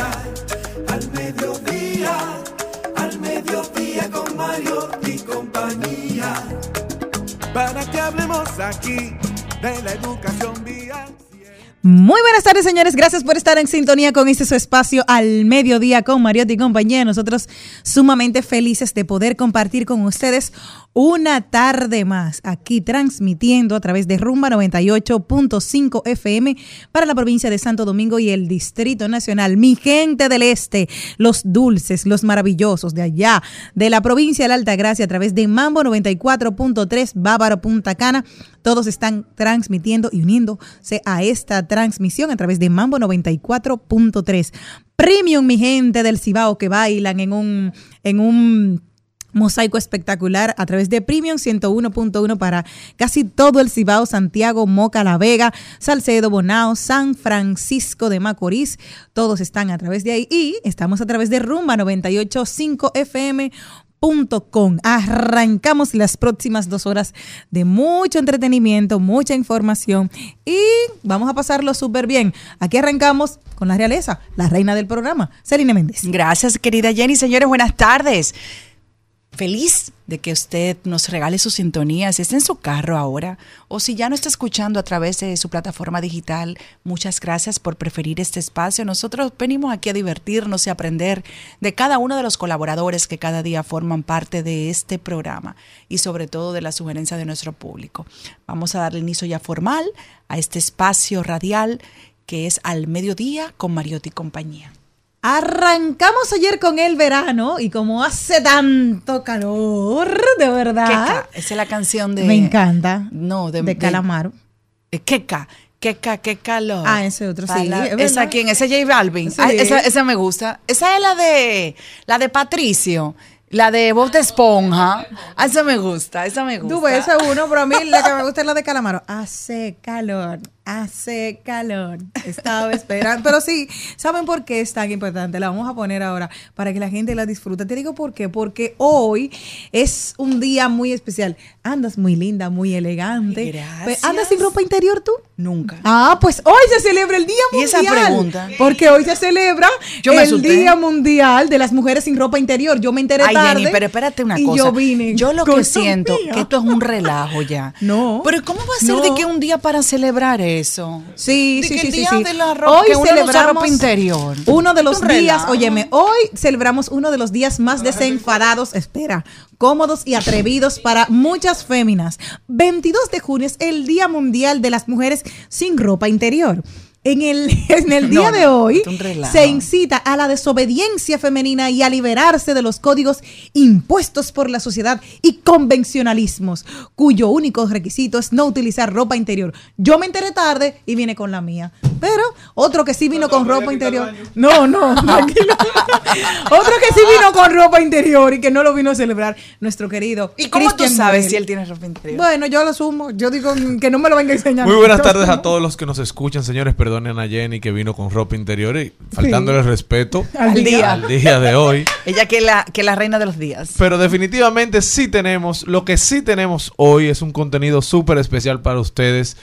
Al mediodía, al mediodía, con Mario y compañía para que hablemos aquí de la educación vial. Muy buenas tardes, señores. Gracias por estar en sintonía con este su espacio al mediodía con Mariotti y compañía. Nosotros sumamente felices de poder compartir con ustedes una tarde más aquí transmitiendo a través de Rumba 98.5 FM para la provincia de Santo Domingo y el Distrito Nacional. Mi gente del Este, los dulces, los maravillosos de allá, de la provincia de la Alta Gracia a través de Mambo 94.3 Bávaro Punta Cana. Todos están transmitiendo y uniéndose a esta transmisión a través de Mambo 94.3. Premium, mi gente del Cibao que bailan en un, en un mosaico espectacular a través de Premium 101.1 para casi todo el Cibao, Santiago, Moca, La Vega, Salcedo, Bonao, San Francisco de Macorís. Todos están a través de ahí y estamos a través de Rumba 98.5 FM Com. Arrancamos las próximas dos horas de mucho entretenimiento, mucha información y vamos a pasarlo súper bien. Aquí arrancamos con la realeza, la reina del programa, Serena Méndez. Gracias, querida Jenny. Señores, buenas tardes. Feliz de que usted nos regale su sintonía, si está en su carro ahora o si ya no está escuchando a través de su plataforma digital. Muchas gracias por preferir este espacio. Nosotros venimos aquí a divertirnos y aprender de cada uno de los colaboradores que cada día forman parte de este programa y sobre todo de la sugerencia de nuestro público. Vamos a darle inicio ya formal a este espacio radial que es al mediodía con Mariotti y compañía. Arrancamos ayer con el verano y como hace tanto calor, de verdad. Esa es la canción de. Me encanta. No, de, de Calamaro. De, Queca. Queca, qué calor. Ah, ese otro, sí. La, ¿Esa quién? Ese J Balvin. Sí. Ah, esa, esa, me gusta. Esa es la de la de Patricio. La de Bob de Esponja. Ah, esa me gusta, esa me gusta. Tú ves, esa uno, pero a mí la que me gusta es la de Calamaro. Hace calor, hace calor. Estaba esperando. Pero sí, ¿saben por qué es tan importante? La vamos a poner ahora para que la gente la disfrute. Te digo por qué. Porque hoy es un día muy especial. Andas muy linda, muy elegante. Gracias. ¿Andas sin ropa interior tú? Nunca. Ah, pues hoy se celebra el Día Mundial. ¿Y esa pregunta? Porque hoy se celebra el Día Mundial de las Mujeres sin Ropa Interior. Yo me enteré Ay, tarde. Jenny, pero espérate una y cosa. Yo vine. Yo lo que siento mía. que esto es un relajo ya. No. Pero ¿cómo va a ser no. de que un día para celebrar eso? Sí, de sí, sí, sí, sí. ropa, Hoy que celebramos ropa interior. uno de los días, óyeme, hoy celebramos uno de los días más desenfadados, espera, cómodos y atrevidos para muchas féminas. 22 de junio es el Día Mundial de las Mujeres sin ropa interior. En el, en el día No, de hoy se incita a la desobediencia femenina y a liberarse de los códigos impuestos por la sociedad y convencionalismos, cuyo único requisito es no utilizar ropa interior. Yo me enteré tarde y vine con la mía. Pero otro que sí vino con ropa interior. No, no, tranquilo. otro que sí vino con ropa interior y que no lo vino a celebrar, nuestro querido. ¿Y cómo tú sabes Morel. si él tiene ropa interior? Bueno, yo lo asumo. Yo digo que no me lo venga a enseñar. Muy buenas Yo tardes a todos los que nos escuchan, señores. Perdonen a Jenny que vino con ropa interior y faltándole respeto Al día. al día de hoy. Ella que es la, que la reina de los días. Pero definitivamente sí tenemos, lo que sí tenemos hoy es un contenido súper especial para ustedes,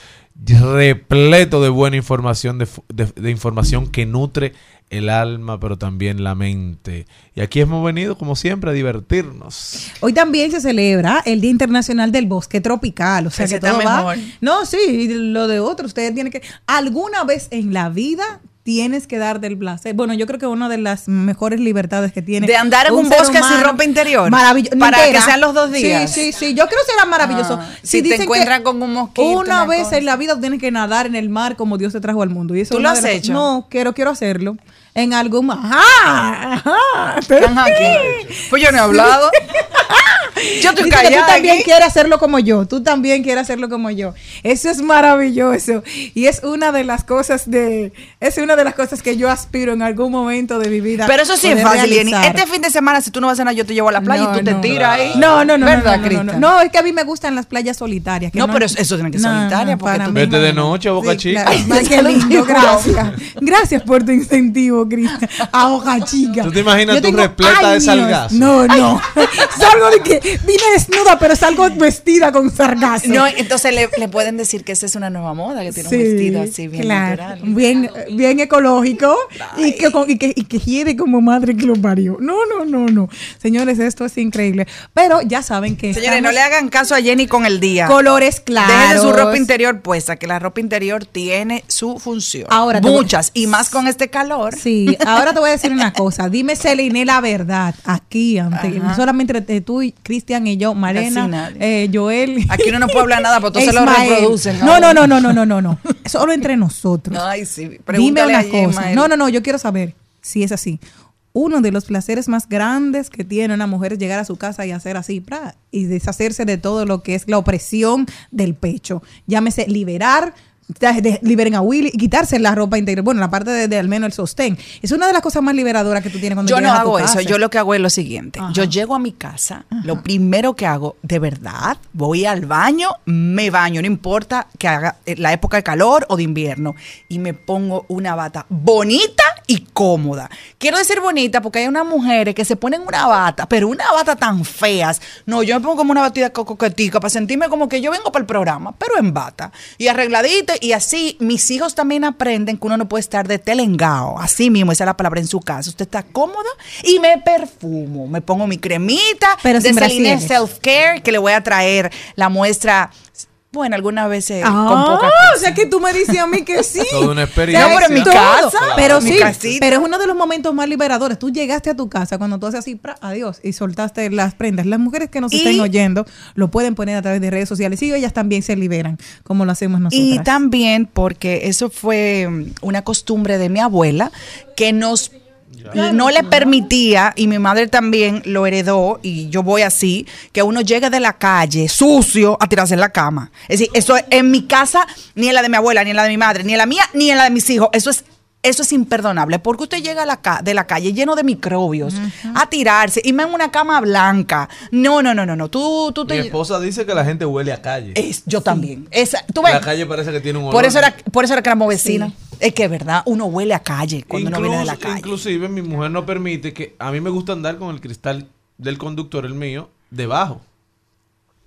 repleto de buena información, de, fu- de- de información que nutre el alma, pero también la mente. Y aquí hemos venido, como siempre, a divertirnos. Hoy también se celebra el Día Internacional del Bosque Tropical. O sea Ese que está todo va. mejor. No, sí, y lo de otro. Ustedes tienen que. Alguna vez en la vida tienes que dar del placer. Bueno, yo creo que una de las mejores libertades que tiene. De andar en un bosque sin ropa interior. Maravilloso. Para que sean los dos días. Sí, sí, sí. Yo creo que será maravilloso. Ah, si te dicen encuentran con un mosquito, Una una vez cosa. en la vida tienes que nadar en el mar como Dios te trajo al mundo. Y eso ¿Tú lo has de hecho? No, quiero, quiero hacerlo. En algún. Ajá, ajá. Pero- Ajá, ¿qué? Pues yo no he hablado. yo estoy callada. tú también aquí. quieres hacerlo como yo. Tú también quieres hacerlo como yo. Eso es maravilloso. Y es una de las cosas de. Es una de las cosas que yo aspiro en algún momento de mi vida. Pero eso sí es fácil, Jenny. Este fin de semana, si tú no vas a nada, yo te llevo a la playa No, y tú te tiras ahí. No, no, no. ¿Verdad, no, no, no, no, Cristian? no, es que a mí me gustan las playas solitarias. que No, pero eso tiene que ser solitaria, porque para tú- mí Vete no. de noche Boca Chica. claro. Ay, qué lindo, gracias. Gracias por tu incentivo, Cristian. A Boca Chica. ¿Tú te imaginas Yo tú tengo repleta de años- sargazo? No, no. salgo de que vine desnuda, pero salgo vestida con sargazo. No, entonces le, le pueden decir que esa es una nueva moda, que tiene un vestido así bien claro, natural. Bien, bien ecológico y que, con- y, que, y que hiede como madre que lo parió. No, no, no, no. Señores, esto es increíble. Pero ya saben que Señores, no estamos- le hagan caso a Jenny con el día. colores claros. Dejen su ropa interior puesta, que la ropa interior tiene su función. Ahora te voy- Muchas, y más con este calor. Sí, ahora te voy a decir una cosa. Dime, Celine, la verdad. Aquí, ante, solamente entre tú y Cristian y yo, Marena, eh, Joel. Aquí uno no puede hablar nada, porque todos se lo reproducen. No, no, no, no, no, no, no, no. Solo entre nosotros. Ay, sí. Dime una cosa. No, no, no, yo quiero saber si es así. Uno de los placeres más grandes que tiene una mujer es llegar a su casa y hacer así, ¡pra! y deshacerse de todo lo que es la opresión del pecho. Llámese liberar, liberen a Willy y quitarse la ropa interior. Bueno, la parte de, de al menos el sostén. Es una de las cosas más liberadoras que tú tienes cuando Yo no a tu hago casa. eso, yo lo que hago es lo siguiente. Ajá. Yo llego a mi casa, lo primero que hago, de verdad, voy al baño, me baño, no importa que haga eh, la época de calor o de invierno, y me pongo una bata bonita y cómoda. Quiero decir bonita porque hay unas mujeres que se ponen una bata, pero una bata tan feas. No, yo me pongo como una batida co- coquetica para sentirme como que yo vengo para el programa, pero en bata y arregladita y así mis hijos también aprenden que uno no puede estar de telengao. Así mismo, esa es la palabra en su casa. Usted está cómodo y me perfumo. Me pongo mi cremita Pero de. Self Care que le voy a traer la muestra. Bueno, algunas veces con Ah, poca o sea que tú me dices a mí que sí. Toda una experiencia. No, pero en mi casa, Pero sí, pero es uno de los momentos más liberadores. Tú llegaste a tu casa cuando tú haces así, pra, adiós, y soltaste las prendas. Las mujeres que nos Y- estén oyendo lo pueden poner a través de redes sociales y ellas también se liberan, como lo hacemos nosotros. Y también porque eso fue una costumbre de mi abuela que nos no le permitía, y mi madre también lo heredó, y yo voy así, que uno llegue de la calle sucio a tirarse en la cama. Es decir, eso en mi casa, ni en la de mi abuela, ni en la de mi madre, ni en la mía, ni en la de mis hijos. Eso es eso es imperdonable, porque usted llega a la ca- de la calle lleno de microbios a tirarse y me en una cama blanca. No, no, no, no, no. Tú, tú Mi te. esposa dice que la gente huele a calle. Es, yo también. Esa, ¿tú ves? La calle parece que tiene un olor. Por eso era, por eso era que éramos vecinas. Es que es verdad, uno huele a calle cuando uno viene de la calle. Inclusive mi mujer no permite que... A mí me gusta andar con el cristal del conductor, el mío, debajo.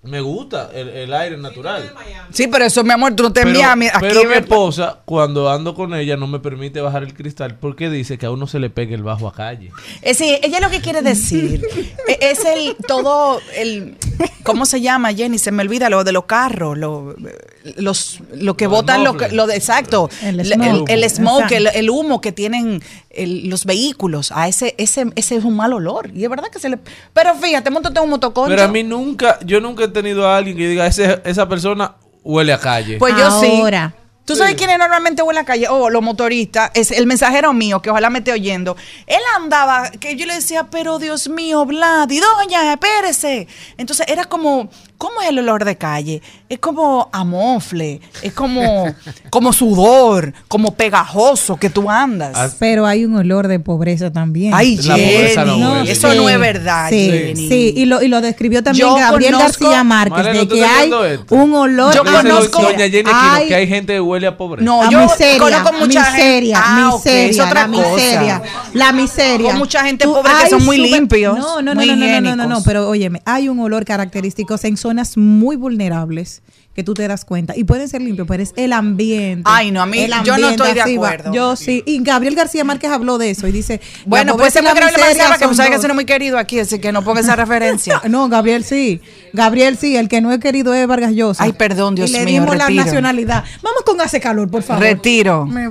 Me gusta el, el aire natural. Sí, pero eso, mi amor, tú no te Pero, envías aquí. pero mi esposa, cuando ando con ella, no me permite bajar el cristal porque dice que a uno se le pega el bajo a calle. Eh, sí, ella lo que quiere decir eh, es el todo el ¿cómo se llama, Jenny? Se me olvida lo de los carros, lo, los lo que botan lo, lo de exacto, El smoke. el- el smoke, el humo que tienen el- los vehículos, a ese ese ese es un mal olor y es verdad que se le Pero fíjate, montate un motoconcho. Pero a mí nunca, yo nunca he tenido a alguien que diga, "Ese- esa persona huele a calle. Pues yo sí. Ahora. ¿Tú sabes quiénes normalmente huelen a la calle? Oh, los motoristas. Es el mensajero mío, que ojalá me esté oyendo. Él andaba, que yo le decía, pero Dios mío, Vladi, doña, espérese. Entonces era como, ¿cómo es el olor de calle? Es como amofle, es como, como sudor, como pegajoso que tú andas. Ah, Pero hay un olor de pobreza también. Ay, La pobreza no Jenny, huele. eso Sí, no es verdad, Sí, Jenny. sí, y lo, y lo describió también Yo Gabriel conozco- García Márquez, de ¿tú que hay esto? un olor Yo conozco- Doña Jenny Aquino Ay, que hay gente que huele a pobreza. No, a yo miseria, conozco mucha gente- miseria, Ah, miseria, es otra la cosa. miseria, la miseria. Con mucha gente pobre que hay son muy limpios, No, no, no, no, no, no, no, no, no, pero óyeme, hay un olor característico en muy vulnerables que tú te das cuenta y pueden ser limpios, pero es el ambiente. Ay, no, a mí- yo no estoy de así va. acuerdo. Yo sí, y Gabriel García Márquez habló de eso y dice, la Bueno, pues se la Gabriel miseria Marcela, que sabes que ese no es muy querido aquí, así que no ponga esa referencia. No, Gabriel sí. Gabriel sí. El que no he querido es Vargas Llosa. Ay, perdón, Dios y le mío, dimos la retiro. nacionalidad. Vamos con hace calor, por favor. Retiro. Me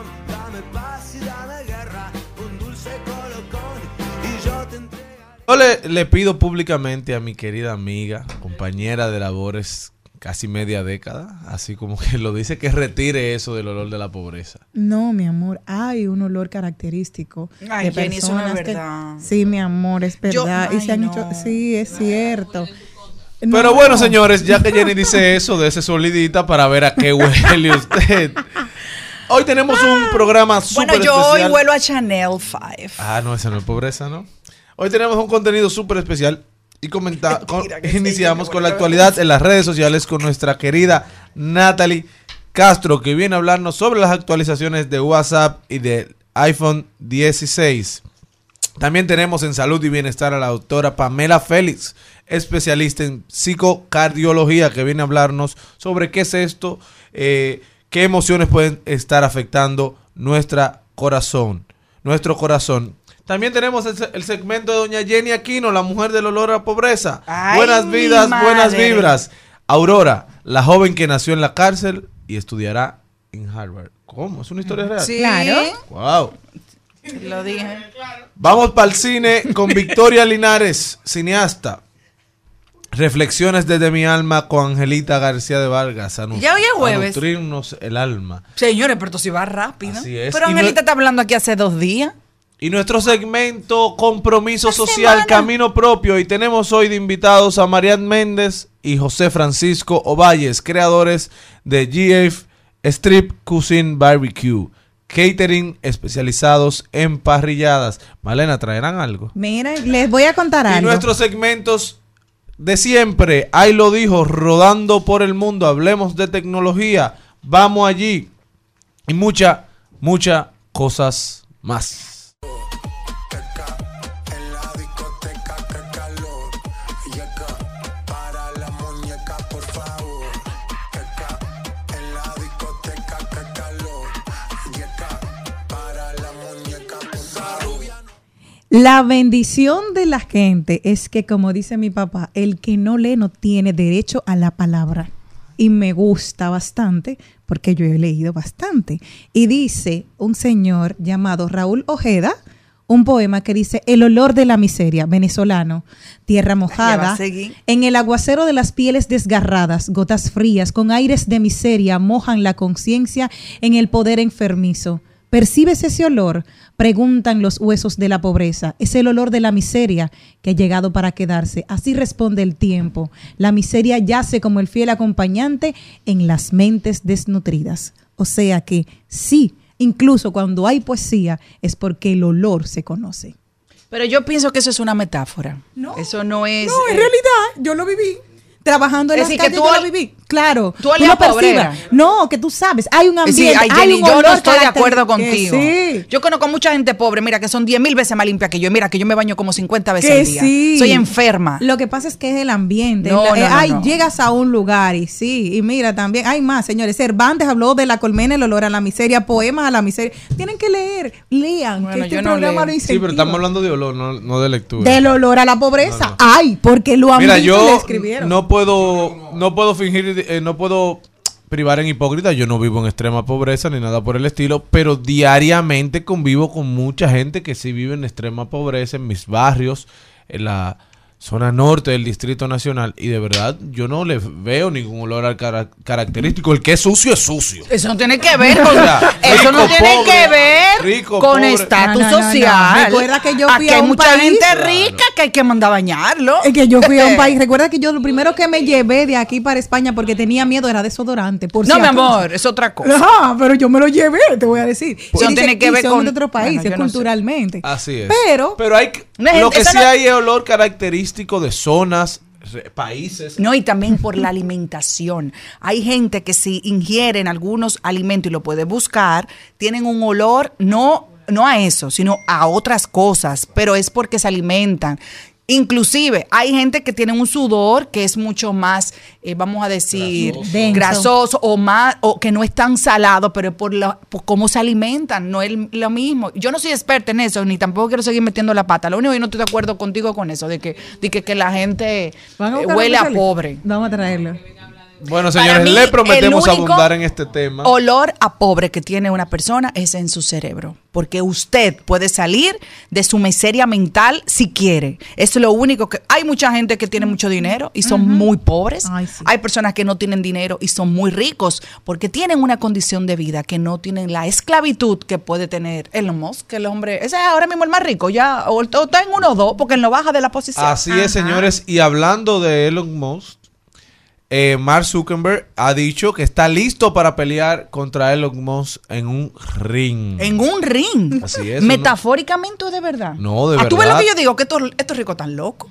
acción. Dame paz y dame guerra, un dulce colocón y yo te entregaré. Yo le, le pido públicamente a mi querida amiga, compañera de labores casi media década, así como que lo dice, que retire eso del olor de la pobreza. No, mi amor, hay un olor característico. Ay, de Jenny, eso no es personas que- verdad. sí, mi amor, es Yo- verdad. y ay, se han no. hecho. Sí, es cierto. Pero No. bueno, señores, ya que Jenny dice eso, de ese solidita para ver a qué huele usted. Hoy tenemos un programa súper Bueno, yo hoy especial. vuelo a Chanel 5. Ah, no, esa no es pobreza, ¿no? Hoy tenemos un contenido súper especial y comenta, con- sí, iniciamos con la actualidad en las redes sociales con nuestra querida Natalie Castro, que viene a hablarnos sobre las actualizaciones de WhatsApp y del iPhone 16. También tenemos en salud y bienestar a la doctora Pamela Félix, especialista en psicocardiología, que viene a hablarnos sobre qué es esto, eh, qué emociones pueden estar afectando nuestra corazón, nuestro corazón. También tenemos el, se- el segmento de doña Jenny Aquino, la mujer del olor a pobreza. Ay, buenas vidas, buenas vibras. Aurora, la joven que nació en la cárcel y estudiará en Harvard. ¿Cómo? ¿Es una historia real? Sí, Claro. Wow. lo dije. Vamos para el cine con Victoria Linares, cineasta. Reflexiones desde mi alma con Angelita García de Vargas. A Ya hoy es a jueves. nutrirnos el alma. Señores, pero esto sí va rápido. Así es. Pero Y Angelita no- está hablando aquí hace dos días. Y nuestro segmento Compromiso Social, semana. Camino Propio. Y tenemos hoy de invitados a Marian Méndez y José Francisco Ovalles, creadores de GF Strip Cuisine Barbecue. Catering especializados en parrilladas. Malena, ¿traerán algo? Miren, les voy a contar Y algo. nuestros segmentos de siempre, ahí lo dijo, rodando por el mundo, hablemos de tecnología, vamos allí. Y mucha, muchas cosas más. La bendición de la gente es que, como dice mi papá, el que no lee no tiene derecho a la palabra. Y me gusta bastante porque yo he leído bastante. Y dice un señor llamado Raúl Ojeda, un poema que dice, El olor de la miseria, venezolano, tierra mojada, en el aguacero de las pieles desgarradas, gotas frías, con aires de miseria, mojan la conciencia en el poder enfermizo. ¿Percibes ese olor? Preguntan los huesos de la pobreza. Es el olor de la miseria que ha llegado para quedarse. Así responde el tiempo. La miseria yace como el fiel acompañante en las mentes desnutridas. O sea que sí, incluso cuando hay poesía, es porque el olor se conoce. Pero yo pienso que eso es una metáfora. Eso no es. No, en eh, realidad, yo lo viví. Trabajando en Es las decir, que calles, tú yo lo viví. claro. Tú olías lo percibas. No, que tú sabes, hay un ambiente, Sí, ay, hay Jenny, un yo no estoy de acuerdo que contigo. Sí. Yo conozco mucha gente pobre, mira, que son 10 mil veces más limpia que yo. Mira, que yo me baño como 50 veces Que al día. sí. Soy enferma. Lo que pasa es que es el ambiente. No, La- no, eh, no, ay, no. llegas a un lugar y sí, y mira también, hay más, señores. Cervantes habló de la colmena, el olor a la miseria, poemas a la miseria. Tienen que leer, lean, Bueno, que este yo no programa leo. lo Sí, pero estamos hablando de olor, no, no de lectura. Del olor a la pobreza. Ay, porque lo han Mira, yo escribieron. no puedo, no puedo fingir, eh, no puedo privar en hipócrita. Yo no vivo en extrema pobreza ni nada por el estilo, pero diariamente convivo con mucha gente que sí vive en extrema pobreza en mis barrios, en la zona norte del Distrito Nacional y de verdad yo no le veo ningún olor al cara- característico. El que es sucio es sucio. Eso no tiene que ver con, eso no tiene pobre, que ver rico, con pobre. estatus No, no, no, no. social. Recuerda que yo fui Aquí a hay un mucha país- gente Claro. rica que hay que mandar a bañarlo. Es que yo fui a un país. Recuerda que yo lo primero que me llevé de aquí para España porque tenía miedo era desodorante. Por No, si mi amor, es otra cosa. Pero yo me lo llevé, te voy a decir. Eso dice- tiene que ver son con- de otro país, Bueno, culturalmente. Así es. Pero, pero hay lo que sí no- hay es olor característico de zonas, países. No, y también por la alimentación. Hay gente que si ingieren algunos alimentos y lo puede buscar, tienen un olor no, no a eso, sino a otras cosas, pero es porque se alimentan. Inclusive hay gente que tiene un sudor que es mucho más, eh, vamos a decir, Grasoso. O más, o que no es tan salado, pero es por, la- por cómo se alimentan, no es lo mismo. Yo no soy experta en eso, ni tampoco quiero seguir metiendo la pata. Lo único que yo no estoy de acuerdo contigo con eso, de que, de que, que la gente ¿van a eh, huele a pobre. Vamos a traerlo. Bueno, señores, mí, le prometemos abundar en este tema. Olor a pobre que tiene una persona es en su cerebro, porque usted puede salir de su miseria mental si quiere. Es lo único que hay mucha gente que tiene mucho dinero y son muy pobres. Ay, sí. Hay personas que no tienen dinero y son muy ricos porque tienen una condición de vida que no tienen la esclavitud que puede tener Elon Musk, que el hombre, ese es ahora mismo el más rico, ya o, o está en uno o dos porque él no baja de la posición. Así es, señores. Y hablando de Elon Musk, eh, Mark Zuckerberg ha dicho que está listo para pelear contra Elon Musk en un ring. En un ring. Así es, Metafóricamente o de verdad. No, de Ah, ¿Tú ves lo verdad. que yo digo? Que estos, estos ricos están locos.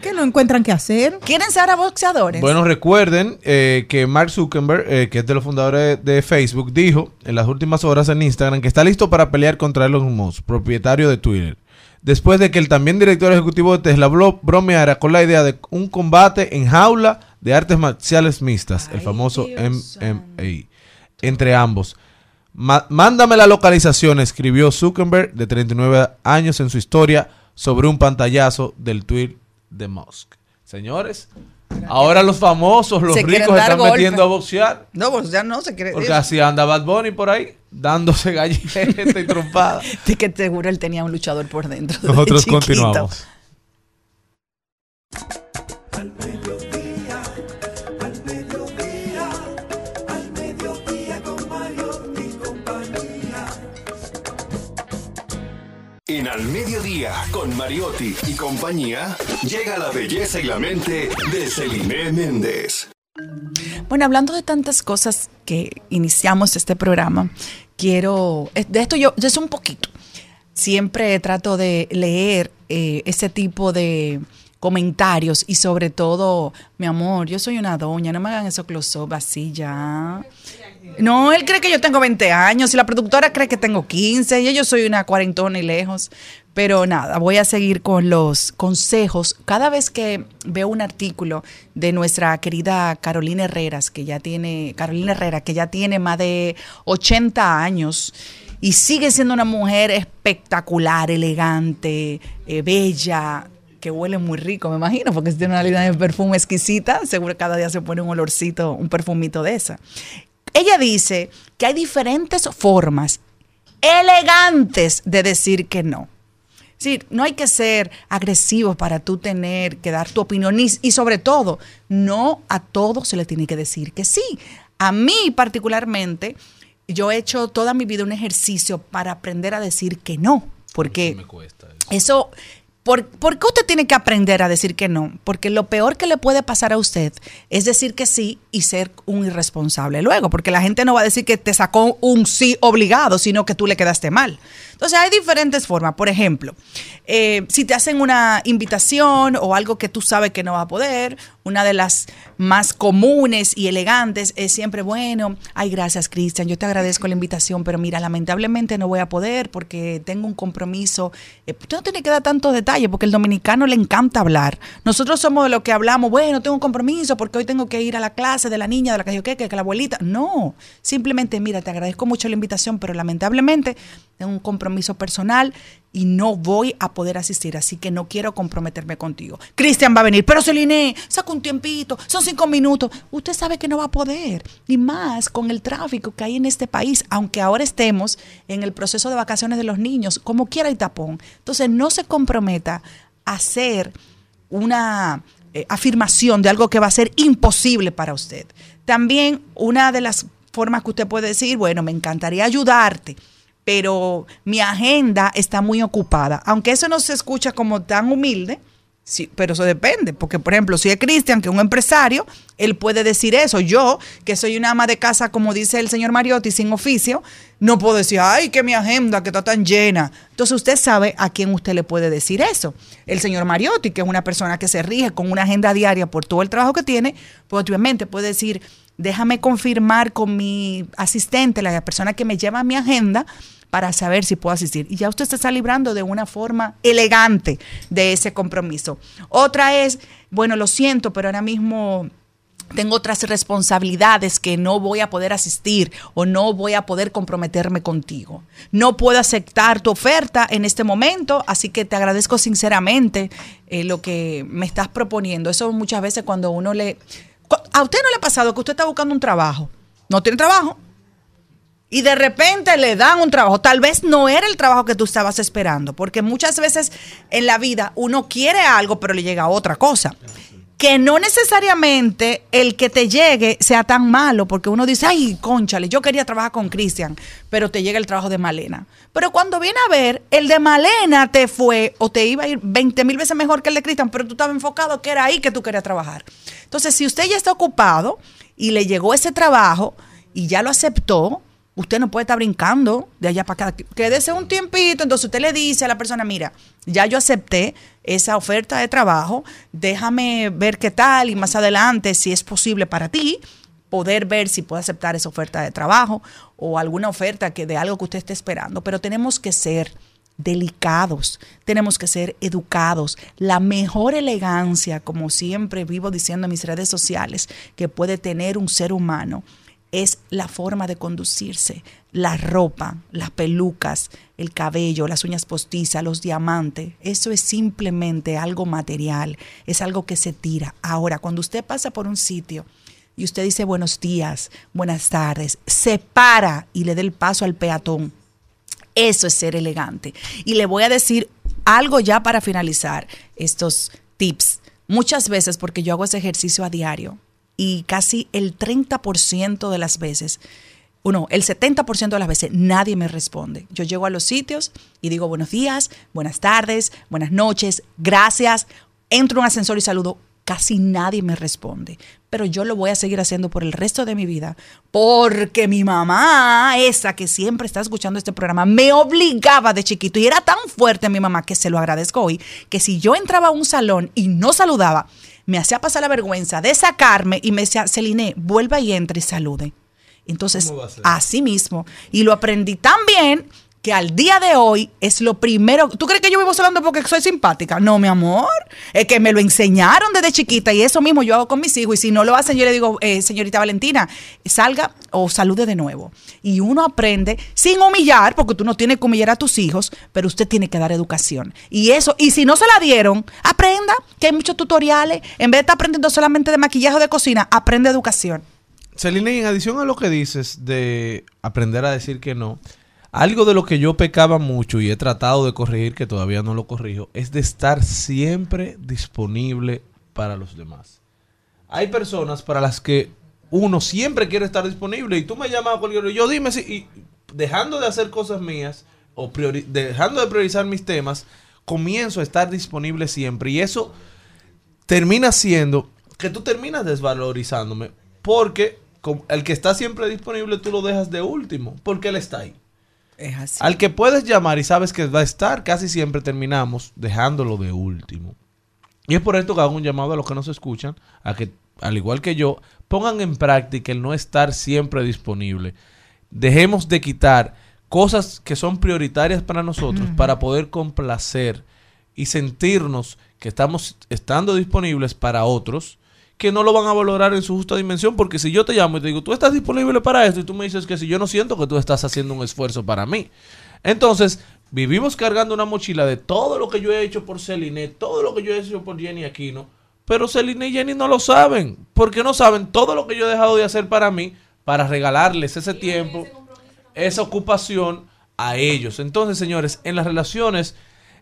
¿Qué no encuentran qué hacer? ¿Quieren ser ahora boxeadores? Bueno, recuerden eh, que Mark Zuckerberg, eh, que es de los fundadores de, de Facebook, dijo en las últimas horas en Instagram que está listo para pelear contra Elon Musk, propietario de Twitter. Después de que el también director ejecutivo de Tesla bromeara con la idea de un combate en jaula de artes marciales mixtas, el famoso MMA, entre ambos. Ma- mándame la localización, escribió Zuckerberg, de 39 años en su historia, sobre un pantallazo del tweet de Musk. Señores, ahora los famosos, los Se ricos están golpe. metiendo a boxear. No, pues ya no se quiere. Porque así anda Bad Bunny por ahí, dándose galleta y trompada. De que seguro él tenía un luchador por dentro. Nosotros continuamos. En Al Mediodía, con Mariotti y compañía, llega la belleza y la mente de Celine Méndez. Bueno, hablando de tantas cosas que iniciamos este programa, quiero. eh, De esto yo, es un poquito. Siempre trato de leer eh, ese tipo de comentarios y sobre todo, mi amor, yo soy una doña, no me hagan esos close-up así ya. No, él cree que yo tengo 20 años y la productora cree que tengo 15 y yo soy una cuarentona y lejos. Pero nada, voy a seguir con los consejos. Cada vez que veo un artículo de nuestra querida Carolina Herreras, que ya tiene, Carolina Herrera, que ya tiene más de 80 años y sigue siendo una mujer espectacular, elegante, eh, bella, que huele muy rico, me imagino, porque tiene una línea de perfume exquisita, seguro cada día se pone un olorcito, un perfumito de esa. Ella dice que hay diferentes formas elegantes de decir que no. Es decir, no hay que ser agresivo para tú tener que dar tu opinión y, y sobre todo, no a todo se le tiene que decir que sí. A mí particularmente, yo he hecho toda mi vida un ejercicio para aprender a decir que no, porque eso, ¿por, ¿por qué usted tiene que aprender a decir que no? Porque lo peor que le puede pasar a usted es decir que sí y ser un irresponsable luego, porque la gente no va a decir que te sacó un sí obligado, sino que tú le quedaste mal. Entonces hay diferentes formas. Por ejemplo, eh, si te hacen una invitación o algo que tú sabes que no va a poder, una de las más comunes y elegantes es siempre, bueno, ay, gracias Cristian, yo te agradezco la invitación, pero mira, lamentablemente no voy a poder porque tengo un compromiso. Eh, usted no tiene que dar tantos detalles porque el dominicano le encanta hablar. Nosotros somos de los que hablamos, bueno, tengo un compromiso porque hoy tengo que ir a la clase de la niña, de la que yo que, que la abuelita. No, simplemente, mira, te agradezco mucho la invitación, pero lamentablemente tengo un compromiso personal y no voy a poder asistir, así que no quiero comprometerme contigo. Cristian va a venir, pero Celine, saca un tiempito, son cinco minutos. Usted sabe que no va a poder, y más con el tráfico que hay en este país, aunque ahora estemos en el proceso de vacaciones de los niños, como quiera hay tapón. Entonces, no se comprometa a hacer una eh, afirmación de algo que va a ser imposible para usted. También una de las formas que usted puede decir, bueno, me encantaría ayudarte, pero mi agenda está muy ocupada. Aunque eso no se escucha como tan humilde, sí, pero eso depende, porque por ejemplo, si es Cristian, que es un empresario, él puede decir eso. Yo, que soy una ama de casa, como dice el señor Mariotti, sin oficio, no puedo decir, ay, que mi agenda, que está tan llena. Entonces usted sabe a quién usted le puede decir eso. El señor Mariotti, que es una persona que se rige con una agenda diaria por todo el trabajo que tiene, pues obviamente puede decir, déjame confirmar con mi asistente, la persona que me lleva mi agenda, para saber si puedo asistir. Y ya usted se está librando de una forma elegante de ese compromiso. Otra es, bueno, lo siento, pero ahora mismo tengo otras responsabilidades que no voy a poder asistir o no voy a poder comprometerme contigo. No puedo aceptar tu oferta en este momento, así que te agradezco sinceramente eh, lo que me estás proponiendo. Eso muchas veces cuando uno le... ¿A usted no le ha pasado que usted está buscando un trabajo? No tiene trabajo, y de repente le dan un trabajo. Tal vez no era el trabajo que tú estabas esperando, porque muchas veces en la vida uno quiere algo, pero le llega otra cosa. Que no necesariamente el que te llegue sea tan malo, porque uno dice, ay, conchale, yo quería trabajar con Cristian, pero te llega el trabajo de Malena. Pero cuando viene a ver, el de Malena te fue o te iba a ir 20 mil veces mejor que el de Cristian, pero tú estabas enfocado que era ahí que tú querías trabajar. Entonces, si usted ya está ocupado y le llegó ese trabajo y ya lo aceptó, Usted no puede estar brincando de allá para acá. Quédese un tiempito. Entonces usted le dice a la persona, mira, ya yo acepté esa oferta de trabajo, déjame ver qué tal y más adelante, si es posible para ti, poder ver si puede aceptar esa oferta de trabajo o alguna oferta que de algo que usted esté esperando. Pero tenemos que ser delicados, tenemos que ser educados. La mejor elegancia, como siempre vivo diciendo en mis redes sociales, que puede tener un ser humano es la forma de conducirse, la ropa, las pelucas, el cabello, las uñas postizas, los diamantes. Eso es simplemente algo material, es algo que se tira. Ahora, cuando usted pasa por un sitio y usted dice buenos días, buenas tardes, se para y le dé el paso al peatón. Eso es ser elegante. Y le voy a decir algo ya para finalizar estos tips. Muchas veces, porque yo hago ese ejercicio a diario, y casi el 30% de las veces, no, el 70% de las veces nadie me responde. Yo llego a los sitios y digo buenos días, buenas tardes, buenas noches, gracias. Entro en un ascensor y saludo. Casi nadie me responde. Pero yo lo voy a seguir haciendo por el resto de mi vida. Porque mi mamá, esa que siempre está escuchando este programa, me obligaba de chiquito. Y era tan fuerte mi mamá que se lo agradezco hoy. Que si yo entraba a un salón y no saludaba, me hacía pasar la vergüenza de sacarme y me decía, Celine, vuelva y entre y salude. Entonces, así mismo. Y lo aprendí tan bien que al día de hoy es lo primero. ¿Tú crees que yo vivo hablando porque soy simpática? No, mi amor. Es que me lo enseñaron desde chiquita y eso mismo yo hago con mis hijos. Y si no lo hacen, yo le digo, eh, señorita Valentina, salga o salude de nuevo. Y uno aprende sin humillar, porque tú no tienes que humillar a tus hijos, pero usted tiene que dar educación. Y eso, y si no se la dieron, aprenda, que hay muchos tutoriales. En vez de estar aprendiendo solamente de maquillaje o de cocina, aprende educación. Celine, en adición a lo que dices de aprender a decir que no, algo de lo que yo pecaba mucho y he tratado de corregir, que todavía no lo corrijo, es de estar siempre disponible para los demás. Hay personas para las que uno siempre quiere estar disponible y tú me llamas a cualquier y yo dime si y dejando de hacer cosas mías o dejando de priorizar mis temas, comienzo a estar disponible siempre y eso termina siendo que tú terminas desvalorizándome porque el que está siempre disponible tú lo dejas de último porque él está ahí. Es así. Al que puedes llamar y sabes que va a estar, casi siempre terminamos dejándolo de último. Y es por esto que hago un llamado a los que nos escuchan, a que, al igual que yo, pongan en práctica el no estar siempre disponible. Dejemos de quitar cosas que son prioritarias para nosotros para poder complacer y sentirnos que estamos estando disponibles para otros que no lo van a valorar en su justa dimensión, porque si yo te llamo y te digo, tú estás disponible para esto, y tú me dices que si yo no siento que tú estás haciendo un esfuerzo para mí. Entonces, vivimos cargando una mochila de todo lo que yo he hecho por Celine, todo lo que yo he hecho por Jenny Aquino, pero Celine y Jenny no lo saben, porque no saben todo lo que yo he dejado de hacer para mí, para regalarles ese tiempo, esa ocupación a ellos. Entonces, señores, en las relaciones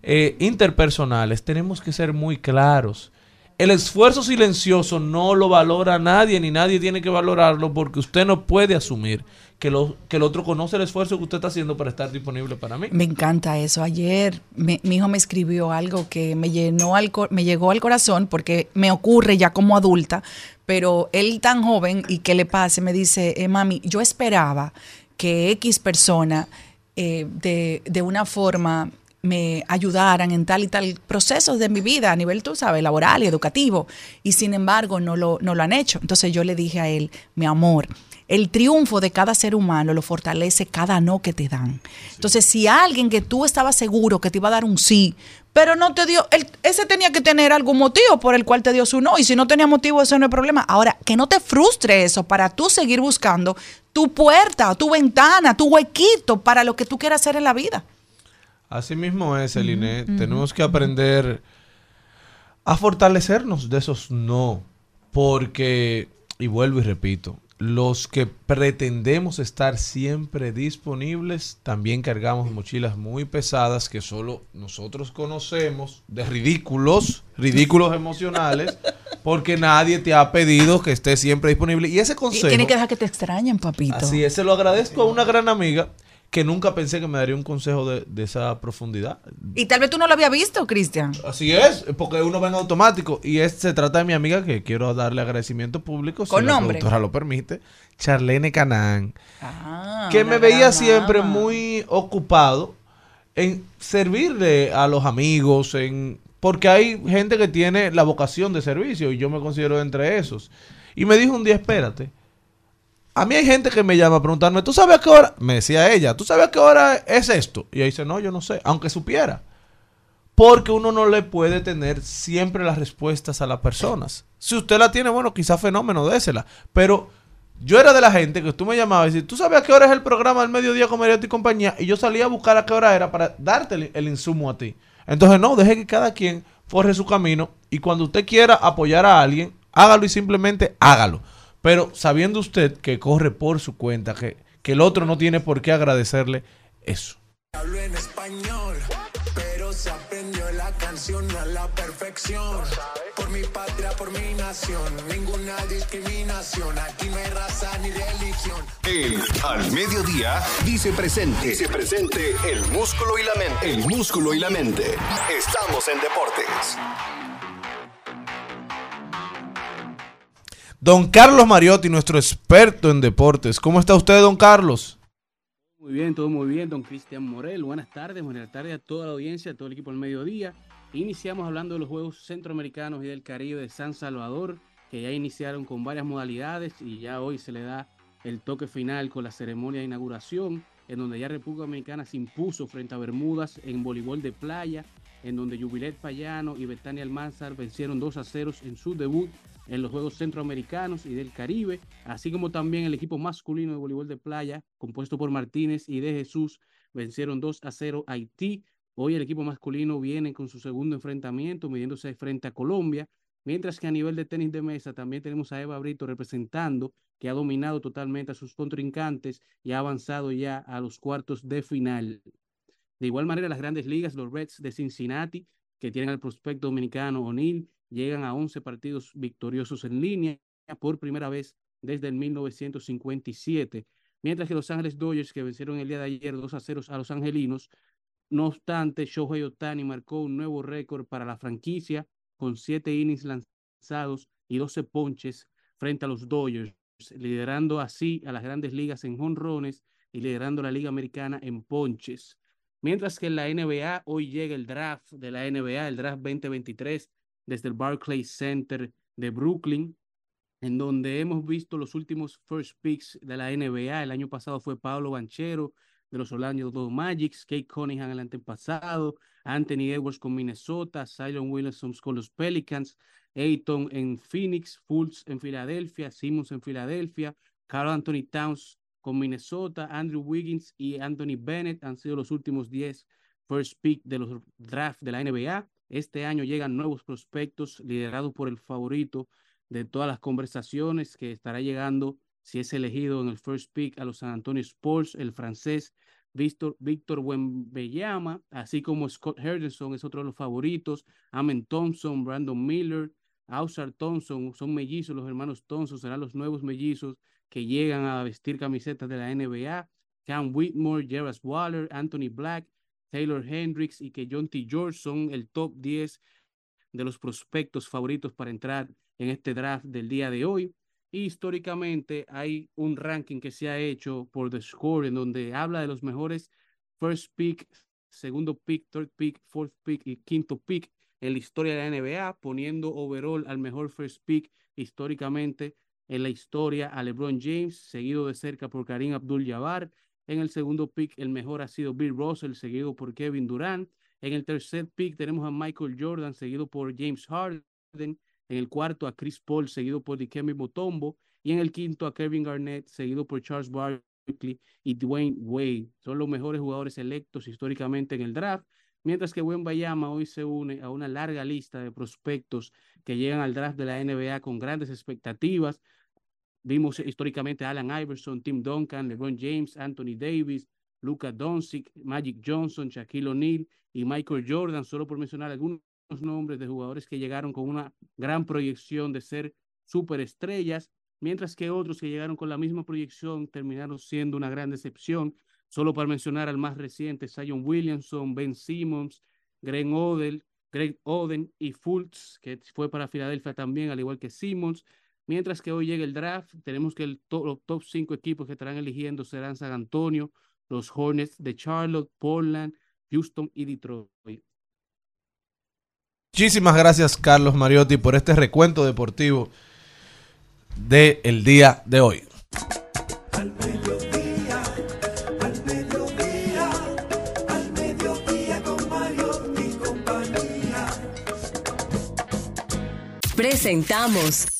eh, interpersonales tenemos que ser muy claros. El esfuerzo silencioso no lo valora nadie, ni nadie tiene que valorarlo, porque usted no puede asumir que, lo, que el otro conoce el esfuerzo que usted está haciendo para estar disponible para mí. Me encanta eso. Ayer mi hijo me escribió algo que me llenó al me llegó al corazón porque me ocurre ya como adulta, pero él tan joven y que le pase me dice, eh, mami, yo esperaba que X persona eh, de, de una forma me ayudaran en tal y tal procesos de mi vida a nivel, tú sabes, laboral y educativo. Y sin embargo, no lo, no lo han hecho. Entonces yo le dije a él, mi amor, el triunfo de cada ser humano lo fortalece cada no que te dan. Entonces, si alguien que tú estabas seguro que te iba a dar un sí, pero no te dio, el- ese tenía que tener algún motivo por el cual te dio su no, y si no tenía motivo, eso no es problema. Ahora, que no te frustre eso para tú seguir buscando tu puerta, tu ventana, tu huequito para lo que tú quieras hacer en la vida. Así mismo es, Eline. Tenemos que aprender a fortalecernos de esos no. Porque, y vuelvo y repito, los que pretendemos estar siempre disponibles, también cargamos mochilas muy pesadas que solo nosotros conocemos, de ridículos, ridículos emocionales, porque nadie te ha pedido que estés siempre disponible. Y ese Y consejo... tienes que dejar que te extrañen, papito. Así es, se lo agradezco a una gran amiga que nunca pensé que me daría un consejo de, de esa profundidad. Y tal vez tú no lo había visto, Cristian. Así es, porque uno va en automático. Y es, se trata de mi amiga que quiero darle agradecimiento público, si Con la nombre. productora lo permite, Charlene Canán, Ah, que me veía siempre muy ocupado en servirle a los amigos, en porque hay gente que tiene la vocación de servicio y yo me considero entre esos. Y me dijo un día, espérate, a mí hay gente que me llama a preguntarme, ¿tú sabes a qué hora? Me decía ella, ¿tú sabes a qué hora es esto? Y ella dice, no, yo no sé, aunque supiera. Porque uno no le puede tener siempre las respuestas a las personas. Si usted la tiene, bueno, quizá fenómeno, désela. Pero yo era de la gente que tú me llamabas y decías, ¿tú sabes a qué hora es el programa del mediodía con Mariotti y compañía? Y yo salía a buscar a qué hora era para darte el, el insumo a ti. Entonces, no, deje que cada quien forre su camino y cuando usted quiera apoyar a alguien, hágalo y simplemente hágalo. Pero sabiendo usted que corre por su cuenta, que, que el otro no tiene por qué agradecerle eso. Hablo en español, pero se aprendió la canción a la perfección. Por mi patria, por mi nación, ninguna discriminación. Aquí no hay raza ni religión. El Al Mediodía dice presente. Dice presente el músculo y la mente. El músculo y la mente. Estamos en deportes. Don Carlos Mariotti, nuestro experto en deportes. ¿Cómo está usted, don Carlos? Muy bien, todo muy bien, don Cristian Morel. Buenas tardes, buenas tardes a toda la audiencia, a todo el equipo del mediodía. Iniciamos hablando de los Juegos Centroamericanos y del Caribe de San Salvador, que ya iniciaron con varias modalidades y ya hoy se le da el toque final con la ceremonia de inauguración, en donde ya República Dominicana se impuso frente a Bermudas en voleibol de playa, en donde Jubilet Payano y Betania Almanzar vencieron 2 a 0 en su debut en los Juegos Centroamericanos y del Caribe, así como también el equipo masculino de voleibol de playa, compuesto por Martínez y de Jesús, vencieron 2 a 0 a Haití. Hoy el equipo masculino viene con su segundo enfrentamiento, midiéndose frente a Colombia, mientras que a nivel de tenis de mesa también tenemos a Eva Brito representando, que ha dominado totalmente a sus contrincantes y ha avanzado ya a los cuartos de final. De igual manera, las grandes ligas, los Reds de Cincinnati, que tienen al prospecto dominicano O'Neill, llegan a 11 partidos victoriosos en línea por primera vez desde el 1957, mientras que Los Ángeles Dodgers, que vencieron el día de ayer 2 a 0 a los angelinos, no obstante, Shohei Otani marcó un nuevo récord para la franquicia con 7 innings lanzados y 12 ponches frente a los Dodgers, liderando así a las grandes ligas en jonrones y liderando la Liga Americana en ponches. Mientras que en la NBA hoy llega el draft de la NBA, el draft 2023, desde el Barclays Center de Brooklyn, en donde hemos visto los últimos first picks de la NBA. El año pasado fue Pablo Banchero de los Orlando Magics, Kate Cunningham el antepasado, Anthony Edwards con Minnesota, Zion Williamson con los Pelicans, Ayton en Phoenix, Fultz en Filadelfia, Simmons en Filadelfia, Carl Anthony Towns con Minnesota, Andrew Wiggins y Anthony Bennett han sido los últimos 10 first pick de los draft de la NBA. Este año llegan nuevos prospectos liderados por el favorito de todas las conversaciones que estará llegando si es elegido en el first pick a los San Antonio Spurs, el francés Víctor, Víctor Wembeyama, así como Scott Henderson es otro de los favoritos, Amen Thompson, Brandon Miller, Ausar Thompson, son mellizos, los hermanos Thompson serán los nuevos mellizos que llegan a vestir camisetas de la NBA, Cam Whitmore, Jarvis Waller, Anthony Black, Taylor Hendricks y que John T. George son el top 10 de los prospectos favoritos para entrar en este draft del día de hoy. Y históricamente hay un ranking que se ha hecho por The Score en donde habla de los mejores first pick, segundo pick, third pick, fourth pick y quinto pick en la historia de la NBA, poniendo overall al mejor first pick históricamente en la historia a LeBron James, seguido de cerca por Karim Abdul-Jabbar. En el segundo pick, el mejor ha sido Bill Russell, seguido por Kevin Durant. En el tercer pick tenemos a Michael Jordan, seguido por James Harden. En el cuarto a Chris Paul, seguido por Dikembe Mutombo. Y en el quinto a Kevin Garnett, seguido por Charles Barkley y Dwayne Wade. Son los mejores jugadores electos históricamente en el draft. Mientras que Buen Bayama hoy se une a una larga lista de prospectos que llegan al draft de la NBA con grandes expectativas. Vimos históricamente Alan Iverson, Tim Duncan, LeBron James, Anthony Davis, Luka Doncic, Magic Johnson, Shaquille O'Neal y Michael Jordan, solo por mencionar algunos nombres de jugadores que llegaron con una gran proyección de ser superestrellas, mientras que otros que llegaron con la misma proyección terminaron siendo una gran decepción. Solo para mencionar al más reciente, Zion Williamson, Ben Simmons, Greg Odell, Greg Oden y Fultz, que fue para Filadelfia también, al igual que Simmons. Mientras que hoy llega el draft, tenemos que el los top cinco equipos que estarán eligiendo serán San Antonio, los Hornets de Charlotte, Portland, Houston y Detroit. Muchísimas gracias, Carlos Mariotti, por este recuento deportivo del día de hoy. Al mediodía, al mediodía, al mediodía con Mario y compañía. Presentamos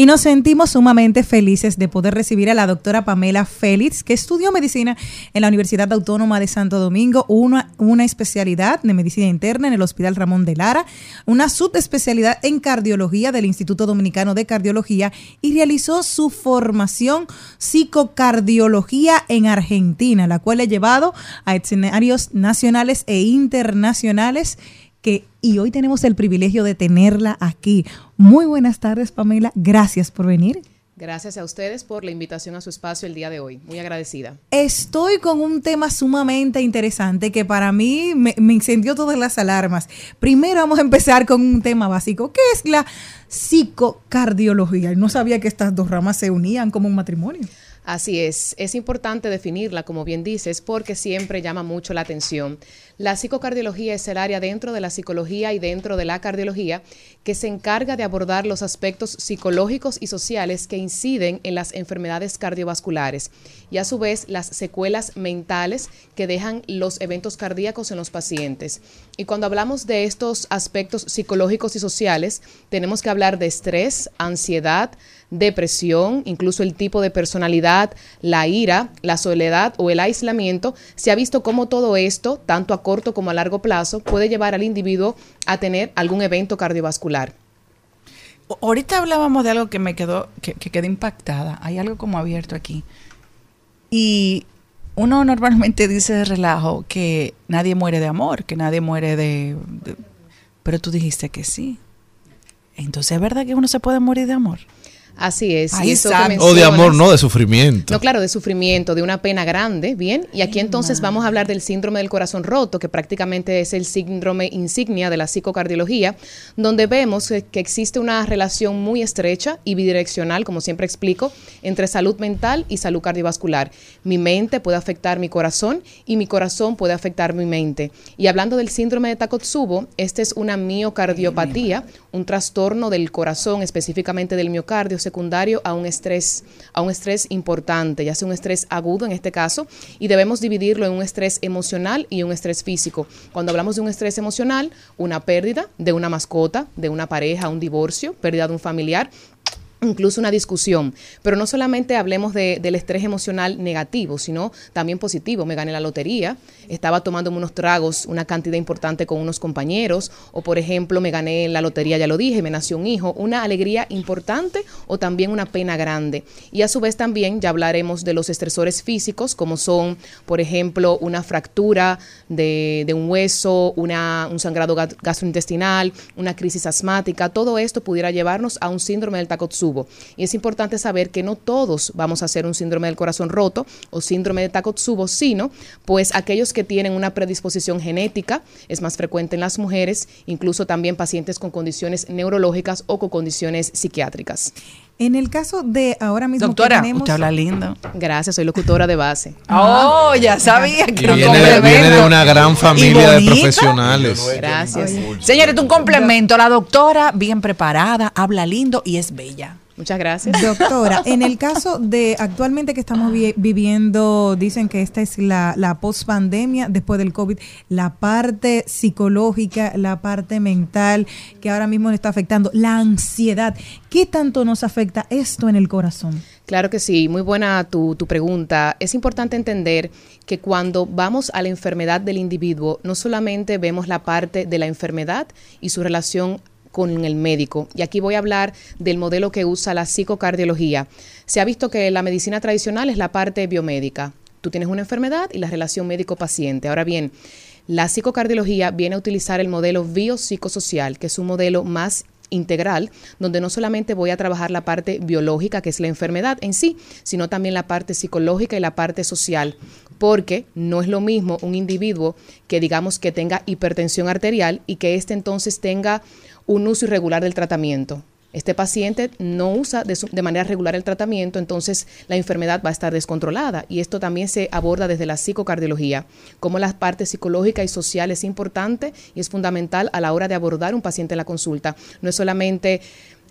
Y nos sentimos sumamente felices de poder recibir a la doctora Pamela Félix, que estudió medicina en la Universidad Autónoma de Santo Domingo, una, una especialidad de medicina interna en el Hospital Ramón de Lara, una subespecialidad en cardiología del Instituto Dominicano de Cardiología y realizó su formación psicocardiología en Argentina, la cual ha llevado a escenarios nacionales e internacionales que y hoy tenemos el privilegio de tenerla aquí. Muy buenas tardes, Pamela. Gracias por venir. Gracias a ustedes por la invitación a su espacio el día de hoy. Muy agradecida. Estoy con un tema sumamente interesante que para mí me, me incendió todas las alarmas. Primero vamos a empezar con un tema básico, que es la psicocardiología. No sabía que estas dos ramas se unían como un matrimonio. Así es, es importante definirla, como bien dices, porque siempre llama mucho la atención. La psicocardiología es el área dentro de la psicología y dentro de la cardiología que se encarga de abordar los aspectos psicológicos y sociales que inciden en las enfermedades cardiovasculares y a su vez las secuelas mentales que dejan los eventos cardíacos en los pacientes. Y cuando hablamos de estos aspectos psicológicos y sociales, tenemos que hablar de estrés, ansiedad, depresión, incluso el tipo de personalidad, la ira, la soledad o el aislamiento, se ha visto cómo todo esto, tanto a corto como a largo plazo, puede llevar al individuo a tener algún evento cardiovascular. Ahorita hablábamos de algo que me quedó, que, que impactada. Hay algo como abierto aquí. Y uno normalmente dice de relajo que nadie muere de amor, que nadie muere de, de- Pero tú dijiste que sí. Entonces, ¿es verdad que uno se puede morir de amor? Así es. Ay, y eso que. O de amor, no de sufrimiento. No, claro, de sufrimiento, de una pena grande, bien. Y aquí entonces vamos a hablar del síndrome del corazón roto, que prácticamente es el síndrome insignia de la psicocardiología, donde vemos eh, que existe una relación muy estrecha y bidireccional, como siempre explico, entre salud mental y salud cardiovascular. Mi mente puede afectar mi corazón y mi corazón puede afectar mi mente. Y hablando del síndrome de Takotsubo, este es una miocardiopatía, un trastorno del corazón, específicamente del miocardio, secundario a un estrés, a un estrés importante, ya sea un estrés agudo en este caso, y debemos dividirlo en un estrés emocional y un estrés físico. Cuando hablamos de un estrés emocional, una pérdida de una mascota, de una pareja, un divorcio, pérdida de un familiar, incluso una discusión. Pero no solamente hablemos de- del estrés emocional negativo, sino también positivo. Me gané la lotería, estaba tomando unos tragos, una cantidad importante con unos compañeros, o por ejemplo, me gané la lotería, ya lo dije, me nació un hijo, una alegría importante o también una pena grande. Y a su vez también ya hablaremos de los estresores físicos, como son, por ejemplo, una fractura de, un hueso, una, un sangrado ga- gastrointestinal, una crisis asmática, todo esto pudiera llevarnos a un síndrome del Takotsubo. Y es importante saber que no todos vamos a hacer un síndrome del corazón roto o síndrome de Takotsubo, sino pues aquellos que tienen una predisposición genética, es más frecuente en las mujeres, incluso también pacientes con condiciones neurológicas o con condiciones psiquiátricas. En el caso de ahora mismo Doctora, que tenemos... usted habla lindo. Gracias, soy locutora de base. Oh, ya sabía que era un viene, de- viene de una gran familia de profesionales. Gracias. Señores, un complemento. La doctora, bien preparada, habla lindo y es bella. Muchas gracias. Doctora, en el caso de actualmente que estamos vi- viviendo, dicen que esta es la, la post-pandemia después del COVID, la parte psicológica, la parte mental que ahora mismo nos está afectando, la ansiedad, ¿qué tanto nos afecta esto en el corazón? Claro que sí, muy buena tu, tu pregunta. Es importante entender que cuando vamos a la enfermedad del individuo, no solamente vemos la parte de la enfermedad y su relación con el médico. Y aquí voy a hablar del modelo que usa la psicocardiología. Se ha visto que la medicina tradicional es la parte biomédica. Tú tienes una enfermedad y la relación médico-paciente. Ahora bien, la psicocardiología viene a utilizar el modelo biopsicosocial, que es un modelo más integral, donde no solamente voy a trabajar la parte biológica, que es la enfermedad en sí, sino también la parte psicológica y la parte social, porque no es lo mismo un individuo que digamos que tenga hipertensión arterial y que éste entonces tenga un uso irregular del tratamiento. Este paciente no usa de, manera regular el tratamiento, entonces la enfermedad va a estar descontrolada. Y esto también se aborda desde la psicocardiología, como la parte psicológica y social es importante y es fundamental a la hora de abordar un paciente en la consulta. No es solamente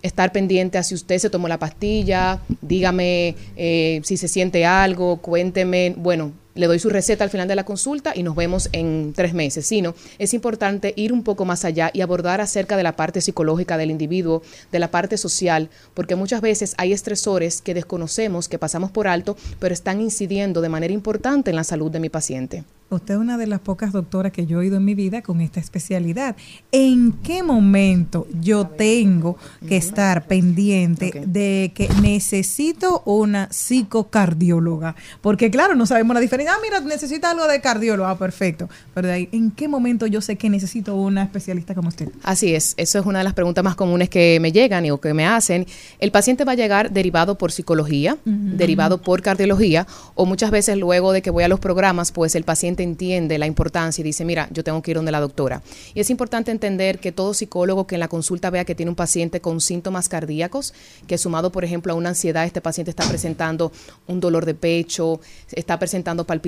estar pendiente a si usted se tomó la pastilla, dígame eh, si se siente algo, cuénteme, bueno, le doy su receta al final de la consulta y nos vemos en tres meses, sino es importante ir un poco más allá y abordar acerca de la parte psicológica del individuo, de la parte social, porque muchas veces hay estresores que desconocemos, que pasamos por alto, pero están incidiendo de manera importante en la salud de mi paciente. Usted es una de las pocas doctoras que yo he oído en mi vida con esta especialidad. ¿En qué momento yo tengo que estar pendiente de que necesito una psicocardióloga? Porque claro, no sabemos la diferencia. Ah, mira, necesita algo de cardiólogo. Ah, perfecto. Pero de ahí, ¿en qué momento yo sé que necesito una especialista como usted? Así es, eso es una de las preguntas más comunes que me llegan y o que me hacen. El paciente va a llegar derivado por psicología, derivado por cardiología, o muchas veces luego de que voy a los programas, pues el paciente entiende la importancia y dice, mira, yo tengo que ir donde la doctora. Y es importante entender que todo psicólogo que en la consulta vea que tiene un paciente con síntomas cardíacos, que sumado, por ejemplo, a una ansiedad, este paciente está presentando un dolor de pecho, está presentando palpitaciones,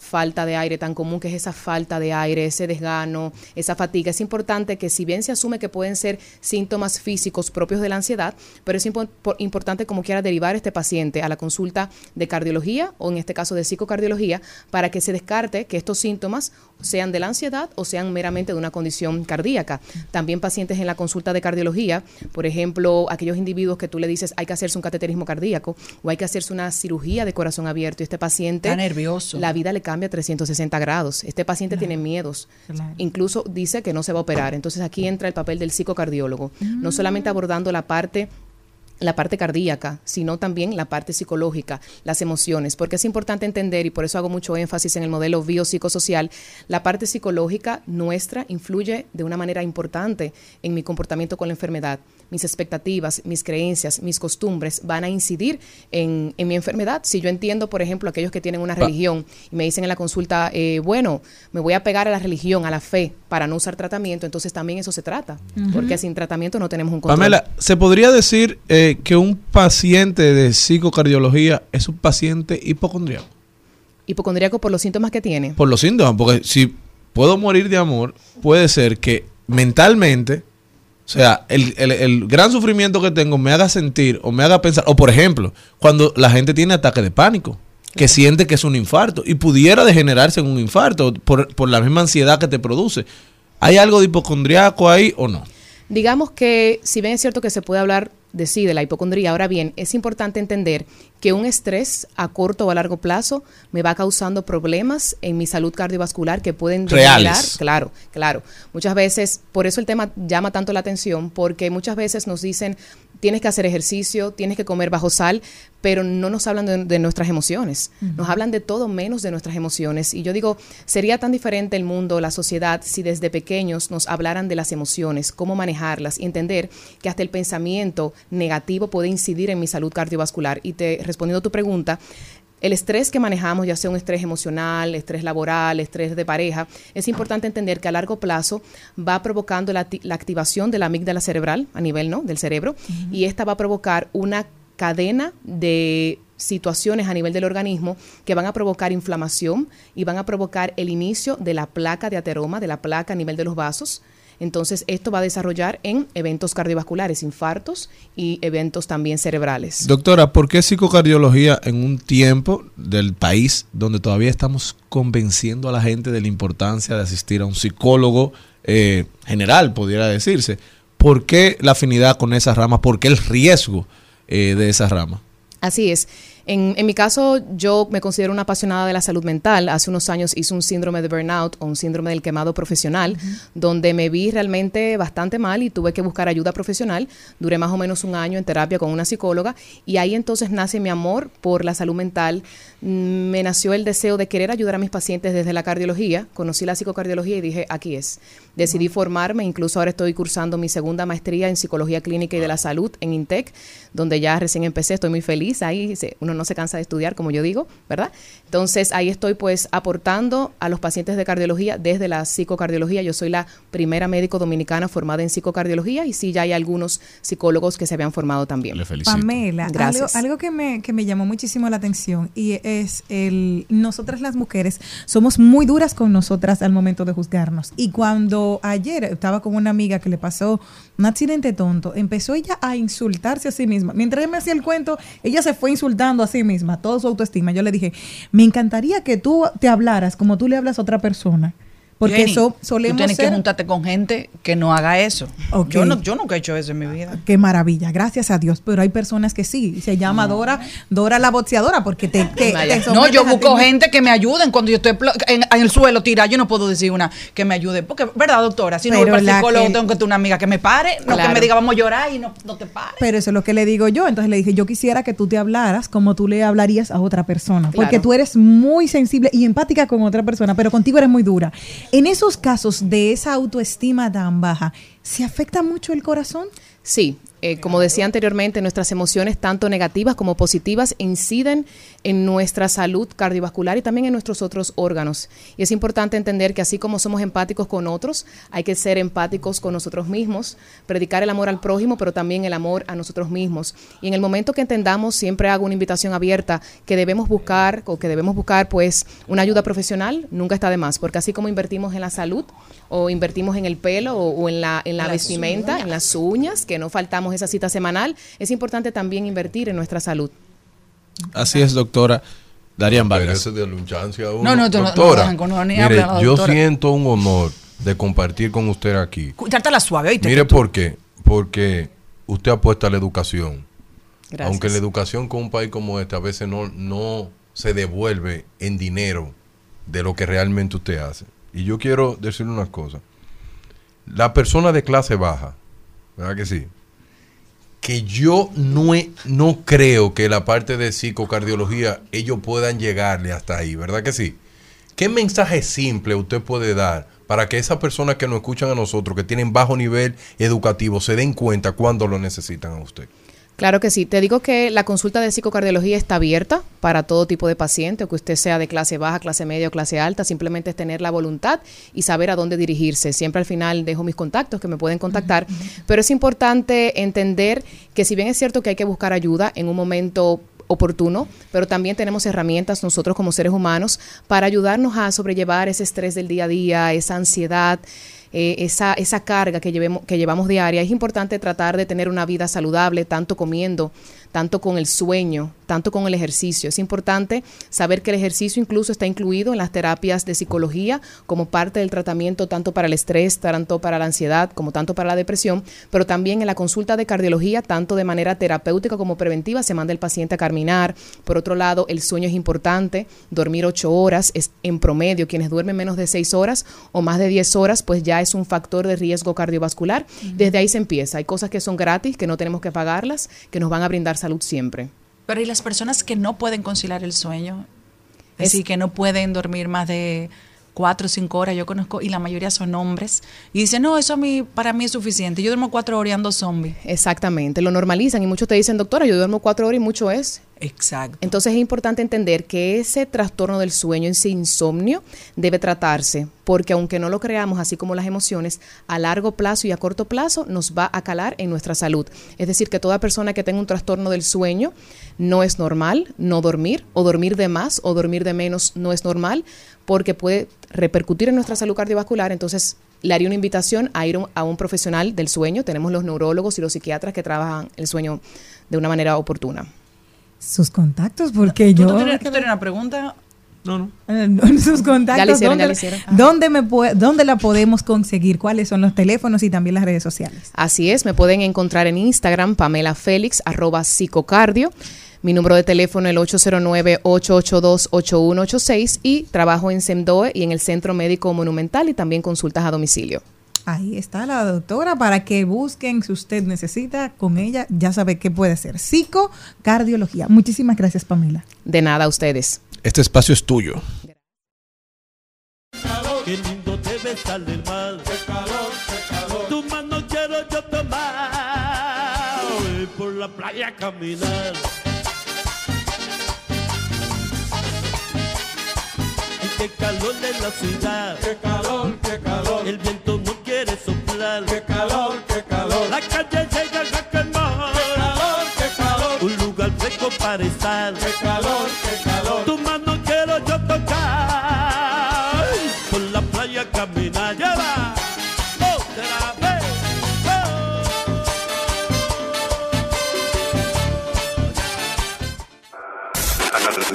falta de aire, tan común que es esa falta de aire, ese desgano, esa fatiga. Es importante que si bien se asume que pueden ser síntomas físicos propios de la ansiedad, pero es impo- por- importante como quiera derivar este paciente a la consulta de cardiología o en este caso de psicocardiología para que se descarte que estos síntomas sean de la ansiedad o sean meramente de una condición cardíaca. También pacientes en la consulta de cardiología, por ejemplo, aquellos individuos que tú le dices hay que hacerse un cateterismo cardíaco o hay que hacerse una cirugía de corazón abierto y este paciente Está nervioso. la vida le cambia 360 grados. Este paciente tiene miedos. Claro. Incluso dice que no se va a operar. Entonces aquí entra el papel del psicocardiólogo, no solamente abordando la parte la parte cardíaca, sino también la parte psicológica, las emociones, porque es importante entender, y por eso hago mucho énfasis en el modelo biopsicosocial, la parte psicológica nuestra influye de una manera importante en mi comportamiento con la enfermedad. Mis expectativas, mis creencias, mis costumbres van a incidir en, en mi enfermedad. Si yo entiendo, por ejemplo, aquellos que tienen una religión y me dicen en la consulta, eh, bueno, me voy a pegar a la religión, a la fe, para no usar tratamiento, entonces también eso se trata, porque sin tratamiento no tenemos un control. Pamela, ¿se podría decir eh, que un paciente de psicocardiología es un paciente hipocondríaco? Hipocondríaco por los síntomas que tiene. Por los síntomas, porque si puedo morir de amor, puede ser que mentalmente, o sea, el, el- el gran sufrimiento que tengo me haga sentir o me haga pensar, o por ejemplo, cuando la gente tiene ataque de pánico, que siente que es un infarto y pudiera degenerarse en un infarto por, por la misma ansiedad que te produce. ¿Hay algo de hipocondriaco ahí o no? Digamos que, si bien es cierto que se puede hablar de sí, de la hipocondría, ahora bien, es importante entender que un estrés a corto o a largo plazo me va causando problemas en mi salud cardiovascular que pueden degenerar. Claro, claro. Muchas veces, por eso el tema llama tanto la atención, porque muchas veces nos dicen, tienes que hacer ejercicio, tienes que comer bajo sal, pero no nos hablan de, de nuestras emociones. Nos hablan de todo menos de nuestras emociones. Y yo digo, sería tan diferente el mundo, la sociedad, si desde pequeños nos hablaran de las emociones, cómo manejarlas y entender que hasta el pensamiento negativo puede incidir en mi salud cardiovascular. Y te respondiendo a tu pregunta, el estrés que manejamos, ya sea un estrés emocional, estrés laboral, estrés de pareja, es importante entender que a largo plazo va provocando la, acti- la activación de la amígdala cerebral a nivel ¿no? del cerebro y esta va a provocar una cadena de situaciones a nivel del organismo que van a provocar inflamación y van a provocar el inicio de la placa de ateroma, de la placa a nivel de los vasos. Entonces, esto va a desarrollar en eventos cardiovasculares, infartos y eventos también cerebrales. Doctora, ¿por qué psicocardiología en un tiempo del país donde todavía estamos convenciendo a la gente de la importancia de asistir a un psicólogo eh, general, pudiera decirse? ¿Por qué la afinidad con esa rama? ¿Por qué el riesgo eh, de esa rama? Así es. En, en mi caso, yo me considero una apasionada de la salud mental. Hace unos años hice un síndrome de burnout o un síndrome del quemado profesional, donde me vi realmente bastante mal y tuve que buscar ayuda profesional. Duré más o menos un año en terapia con una psicóloga y ahí entonces nace mi amor por la salud mental. Mm, Me nació el deseo de querer ayudar a mis pacientes desde la cardiología. Conocí la psicocardiología y dije, aquí es. Decidí formarme, incluso ahora estoy cursando mi segunda maestría en psicología clínica y de la salud en INTEC, donde ya recién empecé, estoy muy feliz. Ahí se- uno no se cansa de estudiar, como yo digo, ¿verdad? Entonces ahí estoy pues aportando a los pacientes de cardiología desde la psicocardiología. Yo soy la primera médico dominicana formada en psicocardiología y sí, ya hay algunos psicólogos que se habían formado también. Le felicito. Pamela, algo, Gracias. algo que, me, que me llamó muchísimo la atención y es el nosotras las mujeres somos muy duras con nosotras al momento de juzgarnos. Y cuando ayer estaba con una amiga que le pasó un accidente tonto, empezó ella a insultarse a sí misma. Mientras me hacía el cuento, ella se fue insultando a sí misma, toda su autoestima. Yo le dije, me encantaría que tú te hablaras como tú le hablas a otra persona. Porque Jenny, eso Tú solemos tienes que juntarte con gente que no haga eso. Yo, no, yo nunca he hecho eso en mi vida. Qué maravilla, gracias a Dios. Pero hay personas que sí. Se llama Dora, Dora la boxeadora, porque te. te- No, yo busco gente que me ayuden cuando yo estoy en, en el suelo tirada. Yo no puedo decir una que me ayude. Porque, ¿verdad, doctora? Si no voy Pero para el la psicólogo, que- tengo que tener una amiga que me pare. No que me diga, vamos a llorar y no, no te pares. Pero eso es lo que le digo yo. Entonces le dije, yo quisiera que tú te hablaras como tú le hablarías a otra persona. Porque tú eres muy sensible y empática con otra persona, pero contigo eres muy dura. En esos casos de esa autoestima tan baja, ¿se afecta mucho el corazón? Sí, eh, como decía anteriormente, nuestras emociones, tanto negativas como positivas, inciden en nuestra salud cardiovascular y también en nuestros otros órganos. Y es importante entender que así como somos empáticos con otros, hay que ser empáticos con nosotros mismos, predicar el amor al prójimo, pero también el amor a nosotros mismos. Y en el momento que entendamos, siempre hago una invitación abierta, que debemos buscar o que debemos buscar pues una ayuda profesional, nunca está de más, porque así como invertimos en la salud o invertimos en el pelo o, o en la, en la vestimenta, uñas. en las uñas, que no faltamos esa cita semanal, es importante también invertir en nuestra salud. Así es, doctora Darian Pero Vargas. de. No, no, no, no doctora, ni mire, habla la yo siento un honor de compartir con usted aquí. Trátala suave, ¿oíste? Mire por qué. Porque usted apuesta a la educación. Gracias. Aunque la educación con un país como este a veces no, no se devuelve en dinero de lo que realmente usted hace. Y yo quiero decirle unas cosas. La persona de clase baja, ¿verdad que sí? Que yo no, no creo que la parte de psicocardiología ellos puedan llegarle hasta ahí, ¿verdad que sí? ¿Qué mensaje simple usted puede dar para que esas personas que nos escuchan a nosotros, que tienen bajo nivel educativo, se den cuenta cuando lo necesitan a usted? Claro que sí. Te digo que la consulta de psicocardiología está abierta para todo tipo de paciente, o que usted sea de clase baja, clase media o clase alta. Simplemente es tener la voluntad y saber a dónde dirigirse. Siempre al final dejo mis contactos que me pueden contactar. Pero es importante entender que si bien es cierto que hay que buscar ayuda en un momento oportuno, pero también tenemos herramientas nosotros como seres humanos para ayudarnos a sobrellevar ese estrés del día a día, esa ansiedad, eh, esa, esa carga que, llevemos, que llevamos diaria. Es importante tratar de tener una vida saludable, tanto comiendo, tanto con el sueño, tanto con el ejercicio. Es importante saber que el ejercicio incluso está incluido en las terapias de psicología como parte del tratamiento tanto para el estrés, tanto para la ansiedad, como tanto para la depresión, pero también en la consulta de cardiología, tanto de manera terapéutica como preventiva, se manda el paciente a caminar. Por otro lado, el sueño es importante, dormir ocho horas es en promedio, quienes duermen menos de seis horas o más de 10 horas, pues ya es un factor de riesgo cardiovascular. Desde ahí se empieza. Hay cosas que son gratis, que no tenemos que pagarlas, que nos van a brindar salud siempre. Pero ¿y las personas que no pueden conciliar el sueño? Es- Es decir, que no pueden dormir más de cuatro o cinco horas, yo conozco, y la mayoría son hombres, y dicen, no, eso a mí, para mí es suficiente, yo duermo cuatro horas y ando zombie. Exactamente, lo normalizan y muchos te dicen, doctora, yo duermo cuatro horas y mucho es. Exacto. Entonces es importante entender que ese trastorno del sueño, ese insomnio, debe tratarse, porque aunque no lo creamos, así como las emociones, a largo plazo y a corto plazo nos va a calar en nuestra salud. Es decir, que toda persona que tenga un trastorno del sueño no es normal no dormir, o dormir de más o dormir de menos no es normal, porque puede repercutir en nuestra salud cardiovascular. Entonces, le haría una invitación a ir a un profesional del sueño. Tenemos los neurólogos y los psiquiatras que trabajan el sueño de una manera oportuna. Sus contactos, porque ¿Tú, yo... tú tienes, tú tienes una pregunta? No, no. Eh, Sus contactos, Ya lo hicieron, ¿dónde, ya lo hicieron. ¿dónde, me pue- ¿dónde la podemos conseguir? ¿Cuáles son los teléfonos y también las redes sociales? Así es, me pueden encontrar en Instagram, Pamela Félix, arroba psicocardio. Mi número de teléfono es el 809-882-8186 y trabajo en SEMDOE y en el Centro Médico Monumental y también consultas a domicilio. Ahí está la doctora para que busquen si usted necesita con ella, ya sabe qué puede ser. Psicocardiología. Muchísimas gracias, Pamela. De nada a ustedes. Este espacio es tuyo. Qué lindo debe salir el mar. Qué calor, qué calor. Tu mano quiero yo tomar. Y por la playa caminar. Y qué calor en la ciudad. Qué calor, qué calor. El viento para estar. Qué calor, qué calor. Tu mano quiero yo tocar. Por la playa caminar. Lleva. Otra vez.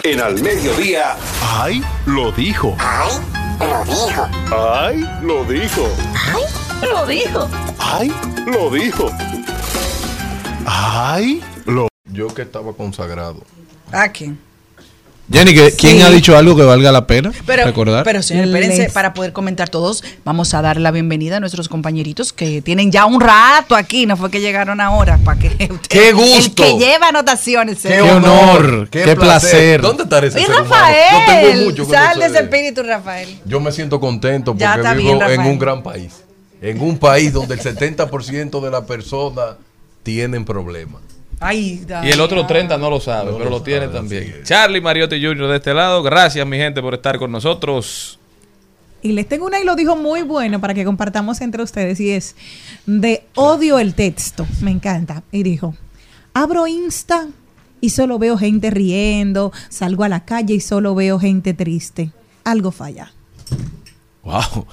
En al mediodía. ¡Ay! Lo dijo. ¡Ay! Lo dijo. ¡Ay! Lo dijo. Lo dijo. ¡Ay! Lo dijo. ¡Ay! Lo Yo que estaba consagrado. ¿A quién? Jenny, ¿que- ¿quién Sí. ha dicho algo que valga la pena Pero, recordar? pero señor, espérense, Les- para poder comentar todos, vamos a dar la bienvenida a nuestros compañeritos que tienen ya un rato aquí, no fue que llegaron ahora, para que usted- ¡Qué El gusto! que lleva anotaciones. Qué honor, qué placer. ¿Dónde está ese ser humano? Yo tengo Rafael, mucho sal no de ese espíritu, Rafael. Yo me siento contento porque Ya vivo bien, en Rafael. un gran país. En un país donde el 70% de las personas tienen problemas. Ay, Y el otro 30 no lo sabe, No pero lo lo tiene sabe, también. Charlie Mariotti Jr. de este lado. Gracias, mi gente, por estar con nosotros. Y les tengo una y lo dijo muy bueno para que compartamos entre ustedes y es de odio el texto. Me encanta. Y dijo, abro Insta y solo veo gente riendo, salgo a la calle y solo veo gente triste. Algo falla. Wow.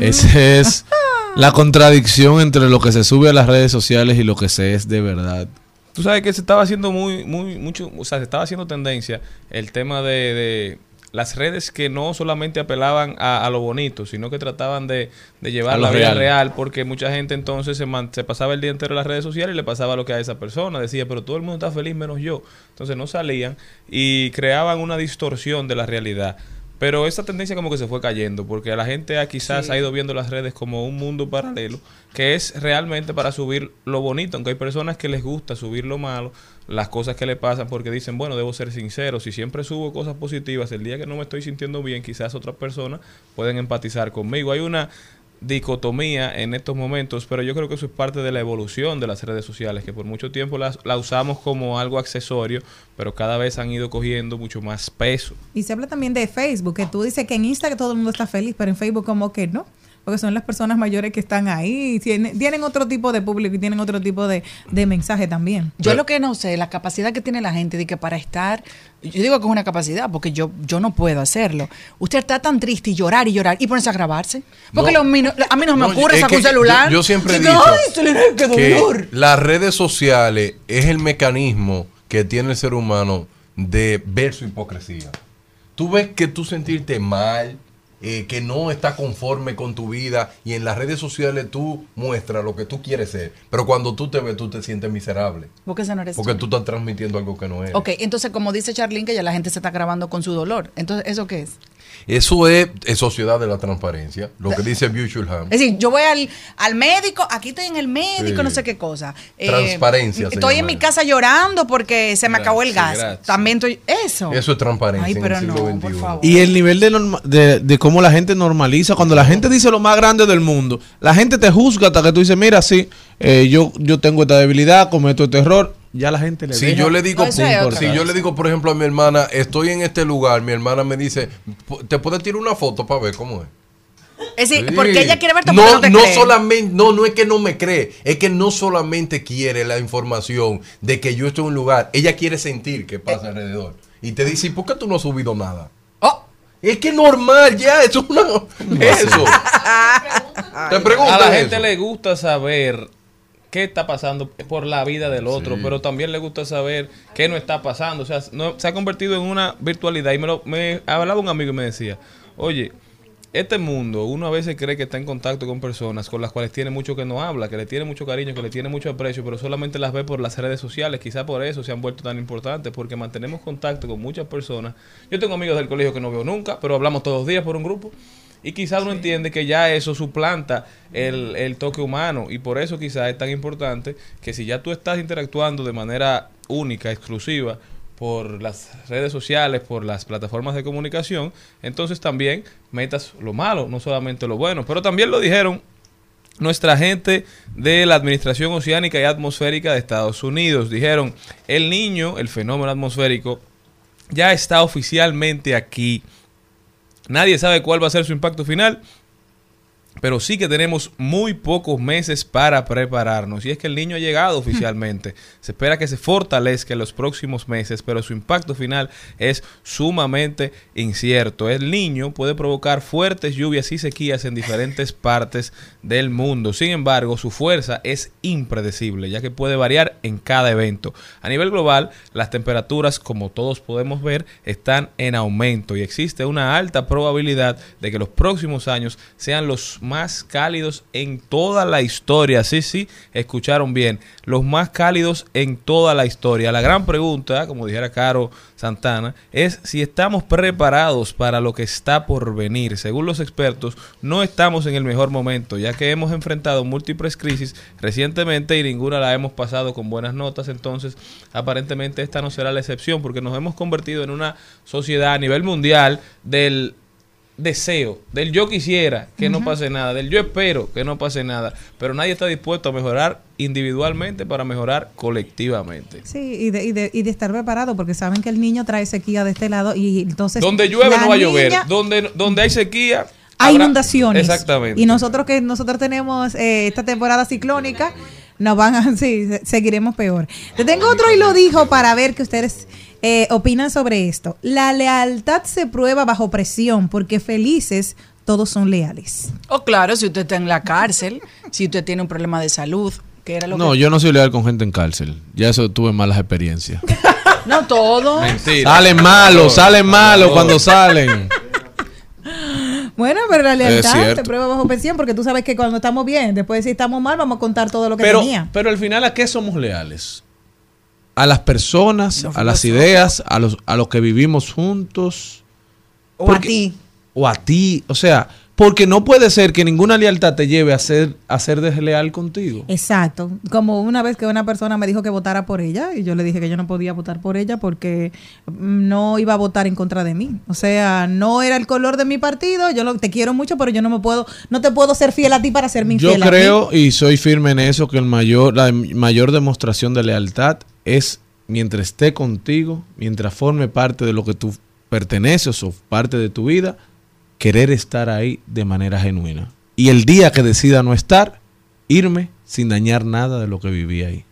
Esa es la contradicción entre lo que se sube a las redes sociales y lo que se es de verdad. Tú sabes que se estaba haciendo muy, muy, mucho, o sea, se estaba haciendo tendencia el tema de, de las redes que no solamente apelaban a, a lo bonito, sino que trataban de, de llevar la vida real. real, porque mucha gente entonces se, man- se pasaba el día entero en las redes sociales y le pasaba lo que a esa persona. Decía, pero todo el mundo está feliz menos yo. Entonces no salían y creaban una distorsión de la realidad. Pero esa tendencia como que se fue cayendo, porque la gente quizás ha ido viendo las redes como un mundo paralelo, que es realmente para subir lo bonito, aunque hay personas que les gusta subir lo malo, las cosas que le pasan, porque dicen, bueno, debo ser sincero, si siempre subo cosas positivas, el día que no me estoy sintiendo bien, quizás otras personas pueden empatizar conmigo. Hay una dicotomía en estos momentos, pero yo creo que eso es parte de la evolución de las redes sociales, que por mucho tiempo las, la usamos como algo accesorio, pero cada vez han ido cogiendo mucho más peso. Y se habla también de Facebook, que tú dices que en Instagram todo el mundo está feliz, pero en Facebook como que no. Porque son las personas mayores que están ahí, tienen, tienen otro tipo de público y tienen otro tipo de, de mensaje también. Yo lo que no sé, la capacidad que tiene la gente de que para estar, yo digo que es una capacidad, porque yo, yo no puedo hacerlo. Usted está tan triste y llorar y llorar y ponerse a grabarse. Porque No. lo mino- a mí no me No, ocurre sacar un que celular. Yo, yo siempre he dicho ¡Ay, se le- qué que dolor! las redes sociales es el mecanismo que tiene el ser humano de ver su hipocresía. Tú ves que tú sentirte mal, eh, que no está conforme con tu vida y en las redes sociales tú muestras lo que tú quieres ser, pero cuando tú te ves tú te sientes miserable. Porque ese no eres Porque tú. tú estás transmitiendo algo que no es. Ok, entonces como dice Charlene que ya la gente se está grabando con su dolor. Entonces, ¿eso qué es? Eso es, es sociedad de la transparencia, lo que dice Bushulham. Es decir, yo voy al, al médico, aquí estoy en el médico, Sí. no sé qué cosa. Eh, Transparencia Estoy en mi casa llorando porque se me Gracias, acabó el gas. gracias. También estoy... Eso. Eso es transparencia Ay, en pero el siglo no, por favor. Y el nivel de, norma- de, de cómo la gente normaliza, cuando la gente dice lo más grande del mundo, la gente te juzga hasta que tú dices, mira, sí, eh, yo, yo tengo esta debilidad, cometo este error, ya la gente le Si deja yo le digo, si yo le digo, por ejemplo, a mi hermana, estoy en este lugar, mi hermana me dice, ¿te puedes tirar una foto para ver cómo es? Es decir, Sí. porque ella quiere verte no, no te no cree. solamente, no, no es que no me cree, es que no solamente quiere la información de que yo estoy en un lugar, ella quiere sentir qué pasa alrededor. Y te dice, ¿y por qué tú no has subido nada? Oh. Es que normal, ya, eso es una, eso. Te pregunto A la gente eso. le gusta saber qué está pasando por la vida del otro, pero también le gusta saber qué no está pasando. O sea, no- se ha convertido en una virtualidad. Y me, lo, me hablaba un amigo y me decía, oye, este mundo, uno a veces cree que está en contacto con personas con las cuales tiene mucho que no habla, que le tiene mucho cariño, que le tiene mucho aprecio, pero solamente las ve por las redes sociales. Quizá por eso se han vuelto tan importantes, porque mantenemos contacto con muchas personas. Yo tengo amigos del colegio que no veo nunca, pero hablamos todos los días por un grupo. Y quizás uno entiende que ya eso suplanta el, el toque humano. Y por eso quizás es tan importante que si ya tú estás interactuando de manera única, exclusiva, por las redes sociales, por las plataformas de comunicación, entonces también metas lo malo, no solamente lo bueno. Pero también lo dijeron nuestra gente de la Administración Oceánica y Atmosférica de Estados Unidos. Dijeron, el niño, el fenómeno atmosférico, ya está oficialmente aquí. Nadie sabe cuál va a ser su impacto final, pero sí que tenemos muy pocos meses para prepararnos. Y es que el niño ha llegado oficialmente. Se espera que se fortalezca en los próximos meses, pero su impacto final es sumamente incierto. El niño puede provocar fuertes lluvias y sequías en diferentes partes del mundo. Sin embargo, su fuerza es impredecible, ya que puede variar en cada evento. A nivel global, las temperaturas, como todos podemos ver, están en aumento y existe una alta probabilidad de que los próximos años sean los más cálidos en toda la historia. Sí, sí, escucharon bien, los más cálidos en toda la historia. La gran pregunta, como dijera Caro Santana, es si estamos preparados para lo que está por venir. Según los expertos, no estamos en el mejor momento, ya que hemos enfrentado múltiples crisis recientemente y ninguna la hemos pasado con buenas notas. Entonces, aparentemente esta no será la excepción, porque nos hemos convertido en una sociedad a nivel mundial del deseo, del yo quisiera que no pase nada, del yo espero que no pase nada, pero nadie está dispuesto a mejorar individualmente para mejorar colectivamente. Sí, y de, y, de, y de estar preparado, porque saben que el niño trae sequía de este lado y entonces... Donde llueve no va a llover, donde, donde hay sequía hay habrá- inundaciones. Exactamente. Y nosotros que nosotros tenemos eh, esta temporada ciclónica, nos van a, sí, se- seguiremos peor. Te tengo otro y lo dijo para ver que ustedes eh, opinan sobre esto. La lealtad se prueba bajo presión, porque felices todos son leales. O claro, si usted está en la cárcel, si usted tiene un problema de salud, que era lo No, que... yo no soy leal con gente en cárcel. Ya eso tuve malas experiencias. No todo. Salen malos, salen malos cuando salen. Bueno, pero la lealtad se prueba bajo presión, porque tú sabes que cuando estamos bien, después si estamos mal, vamos a contar todo lo que Pero, tenía. pero al final, ¿a qué somos leales? A las personas, a las ideas, a los, a los que vivimos juntos. O a ti. O a ti. O sea, porque no puede ser que ninguna lealtad te lleve a ser, a ser desleal contigo. Exacto. Como una vez que una persona me dijo que votara por ella y yo le dije que yo no podía votar por ella porque no iba a votar en contra de mí. O sea, no era el color de mi partido. Yo lo, te quiero mucho, pero yo no me puedo, no te puedo ser fiel a ti para serme Yo infiel a ti. creo y soy firme en eso que el mayor, la mayor demostración de lealtad es mientras esté contigo, mientras forme parte de lo que tú perteneces o parte de tu vida, querer estar ahí de manera genuina. Y el día que decida no estar, irme sin dañar nada de lo que viví ahí.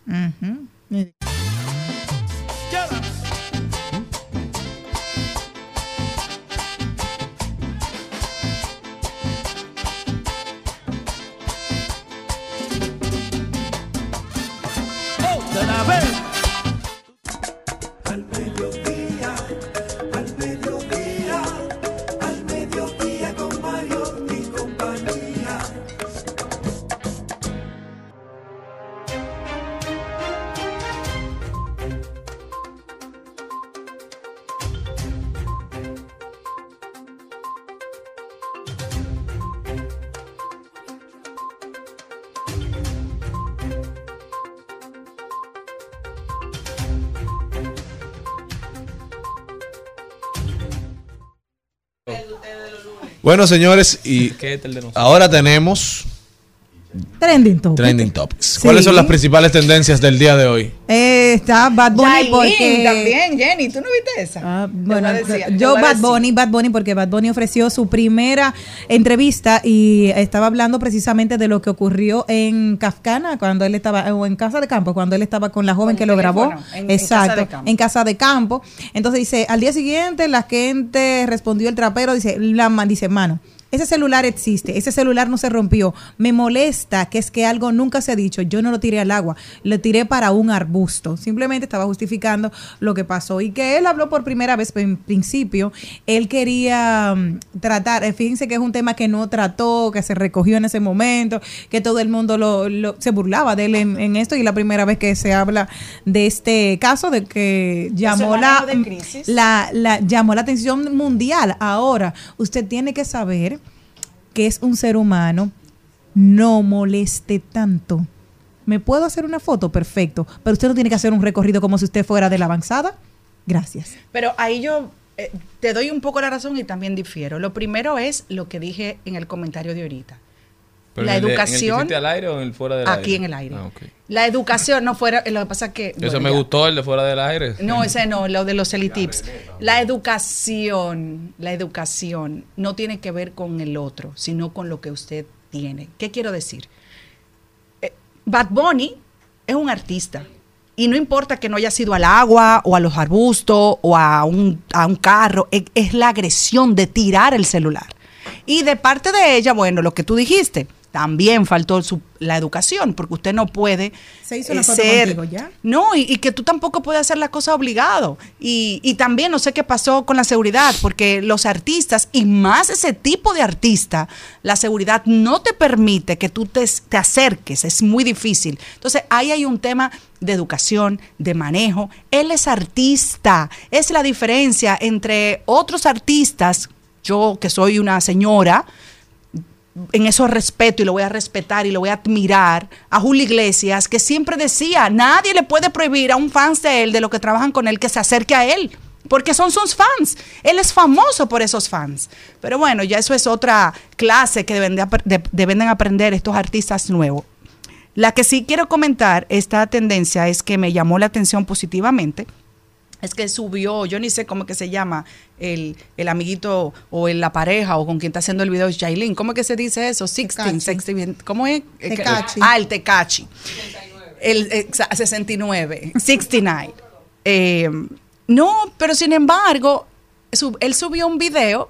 Bueno, señores, y ahora tenemos Trending topic. Trending Topics. Sí. ¿Cuáles son las principales tendencias del día de hoy? Eh, está Bad Bunny Yailin porque también, Jenny, ¿tú no viste esa? Ah, bueno, voy a decir, te yo Bad. Bunny, Bad Bunny, porque Bad Bunny ofreció su primera entrevista y estaba hablando precisamente de lo que ocurrió en Kafkana cuando él estaba, o en Casa de Campo, cuando él estaba con la joven Con que lo grabó. teléfono, en- en Casa Exacto, de Campo. en Casa de Campo. Entonces dice, al día siguiente la gente respondió el trapero, dice, la man, dice, mano. Ese celular existe, ese celular no se rompió. Me molesta que es que algo nunca se ha dicho. Yo no lo tiré al agua, lo tiré para un arbusto. Simplemente estaba justificando lo que pasó. Y que él habló por primera vez en principio. Él quería mm, tratar, eh, fíjense que es un tema que no trató, que se recogió en ese momento, que todo el mundo lo, lo- se burlaba de él en, en esto. Y la primera vez que se habla de este caso, de que llamó la, la, la- llamó la atención mundial. Ahora, usted tiene que saber que es un ser humano, no moleste tanto. ¿Me puedo hacer una foto? Perfecto. Pero usted no tiene que hacer un recorrido como si usted fuera de la avanzada. Gracias. Pero ahí yo eh, te doy un poco la razón y también difiero. Lo primero es lo que dije en el comentario de ahorita. Pero la en el de- ¿En el que educación al aire o en el fuera del aire? aquí en el aire. Ah. La educación no fuera, lo que pasa es que... Eso bueno, me ya. gustó, el de fuera del aire. No, ese no, lo de los elitips. La educación, la educación no tiene que ver con el otro, sino con lo que usted tiene. ¿Qué quiero decir? Eh, Bad Bunny es un artista. Y no importa que no haya sido al agua o a los arbustos o a un, a un carro, es, es la agresión de tirar el celular. Y de parte de ella, bueno, lo que tú dijiste, también faltó su- la educación, porque usted no puede Se hizo la eh, foto ser... contigo, ¿ya? No, y, y que tú tampoco puedes hacer la cosa obligado. Y, y también no sé qué pasó con la seguridad, porque los artistas, y más ese tipo de artista, la seguridad no te permite que tú te, te acerques, es muy difícil. Entonces, ahí hay un tema de educación, de manejo. Él es artista, es la diferencia entre otros artistas, yo que soy una señora, en eso respeto y lo voy a respetar y lo voy a admirar a Julio Iglesias, que siempre decía, nadie le puede prohibir a un fan de él, de los que trabajan con él, que se acerque a él, porque son sus fans. Él es famoso por esos fans. Pero bueno, ya eso es otra clase que deben de, deben de aprender estos artistas nuevos. La que sí quiero comentar, esta tendencia es que me llamó la atención positivamente, es que subió, yo ni sé cómo que se llama, el, el amiguito o el- la pareja o con quien está haciendo el video es Jailin. ¿Cómo es que se dice eso? Sixteen, sexteen, ¿cómo es? Tecachi. Ah, el Tecachi. El exa- 69, 69. Eh, no, pero sin embargo, él subió un video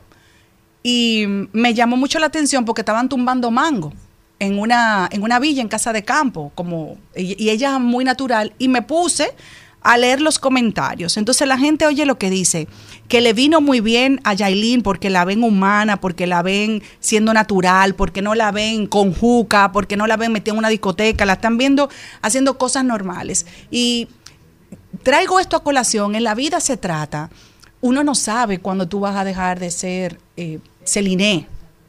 y me llamó mucho la atención porque estaban tumbando mango en una, en una villa en casa de campo, como, y, y ella muy natural, y me puse a leer los comentarios. Entonces la gente oye lo que dice, que le vino muy bien a Yailin porque la ven humana, porque la ven siendo natural, porque no la ven con juca, porque no la ven metida en una discoteca, la están viendo haciendo cosas normales. Y traigo esto a colación, en la vida se trata uno no sabe cuándo tú vas a dejar de ser eh, Celine,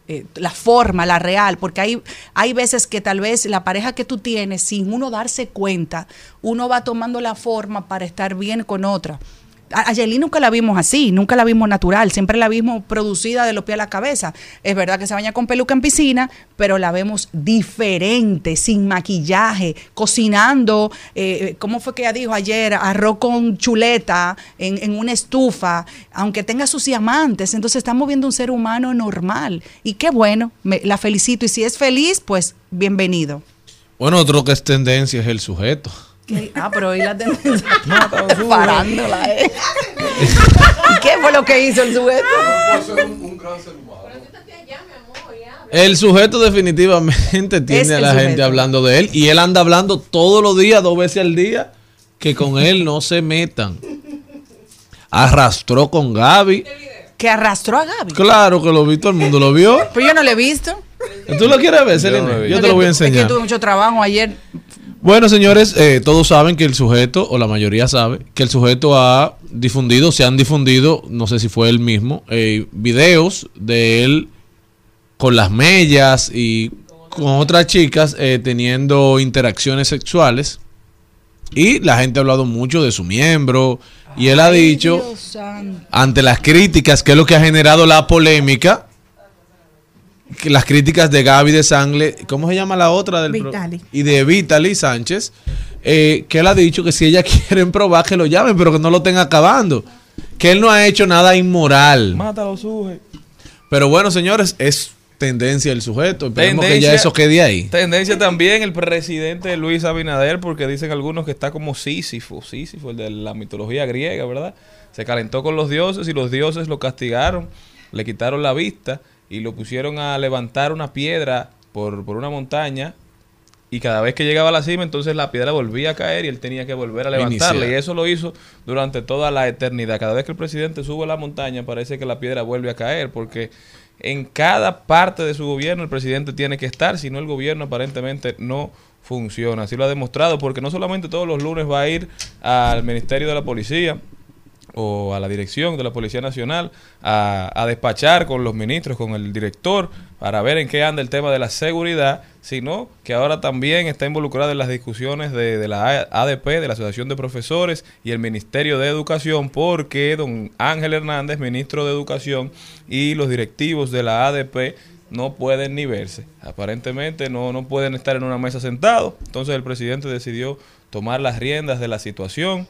eh, la forma, la real, porque hay, hay veces que tal vez la pareja que tú tienes, sin uno darse cuenta, uno va tomando la forma para estar bien con otra. A Yelí nunca la vimos así, nunca la vimos natural, siempre la vimos producida de los pies a la cabeza. Es verdad que se baña con peluca en piscina, pero la vemos diferente, sin maquillaje, cocinando, eh, ¿cómo fue que ella dijo ayer? Arroz con chuleta en, en una estufa, aunque tenga sus diamantes. Entonces estamos viendo un ser humano normal. Y qué bueno, me- la felicito. Y si es feliz, pues bienvenido. Bueno, otro que es tendencia es el sujeto. Ah, pero hoy la tendencia. Parándola, ¿eh? ¿Y qué fue lo que hizo el sujeto? El sujeto definitivamente tiene Es a la gente hablando de él y él anda hablando todos los días, dos veces al día, que con él no se metan. Arrastró con Gaby. Que arrastró a Gaby. Claro que lo vi, todo el mundo lo vio. Pero yo no lo he visto. ¿Tú lo quieres ver, Yo no vi. Yo te lo voy a tu- Es que enseñar. tuve mucho trabajo ayer. Bueno, señores, eh, todos saben que el sujeto, o la mayoría sabe, que el sujeto ha difundido, se han difundido, no sé si fue él mismo, eh, videos de él con las mellas y con otras chicas eh, teniendo interacciones sexuales. Y la gente ha hablado mucho de su miembro. Y él ha dicho, ante las críticas, que es lo que ha generado la polémica, las críticas de Gaby de Sangle, ¿cómo se llama la otra? Del pro- Vitali. y de Vitali Sánchez, eh, que él ha dicho que si ella quieren probar, que lo llamen, pero que no lo estén acabando. Que él no ha hecho nada inmoral. Mátalo, suje. Pero bueno, señores, es tendencia el sujeto. Esperemos que ya Tendencia- eso quede ahí. Tendencia también el presidente Luis Abinader, porque dicen algunos que está como Sísifo, Sísifo, el de la mitología griega, ¿verdad? Se calentó con los dioses y los dioses lo castigaron, le quitaron la vista y lo pusieron a levantar una piedra por, por una montaña y cada vez que llegaba a la cima, entonces la piedra volvía a caer y él tenía que volver a levantarla. Iniciar. Y eso lo hizo durante toda la eternidad. Cada vez que el presidente sube a la montaña, parece que la piedra vuelve a caer, porque en cada parte de su gobierno el presidente tiene que estar, si no el gobierno aparentemente no funciona. Así lo ha demostrado, porque no solamente todos los lunes va a ir al Ministerio de la Policía, o a la dirección de la Policía Nacional a, a despachar con los ministros, con el director, para ver en qué anda el tema de la seguridad, sino que ahora también está involucrado en las discusiones de, de la ADP, de la Asociación de Profesores y el Ministerio de Educación, porque don Ángel Hernández, ministro de Educación, y los directivos de la ADP no pueden ni verse. Aparentemente no, no pueden estar en una mesa sentados. Entonces el presidente decidió tomar las riendas de la situación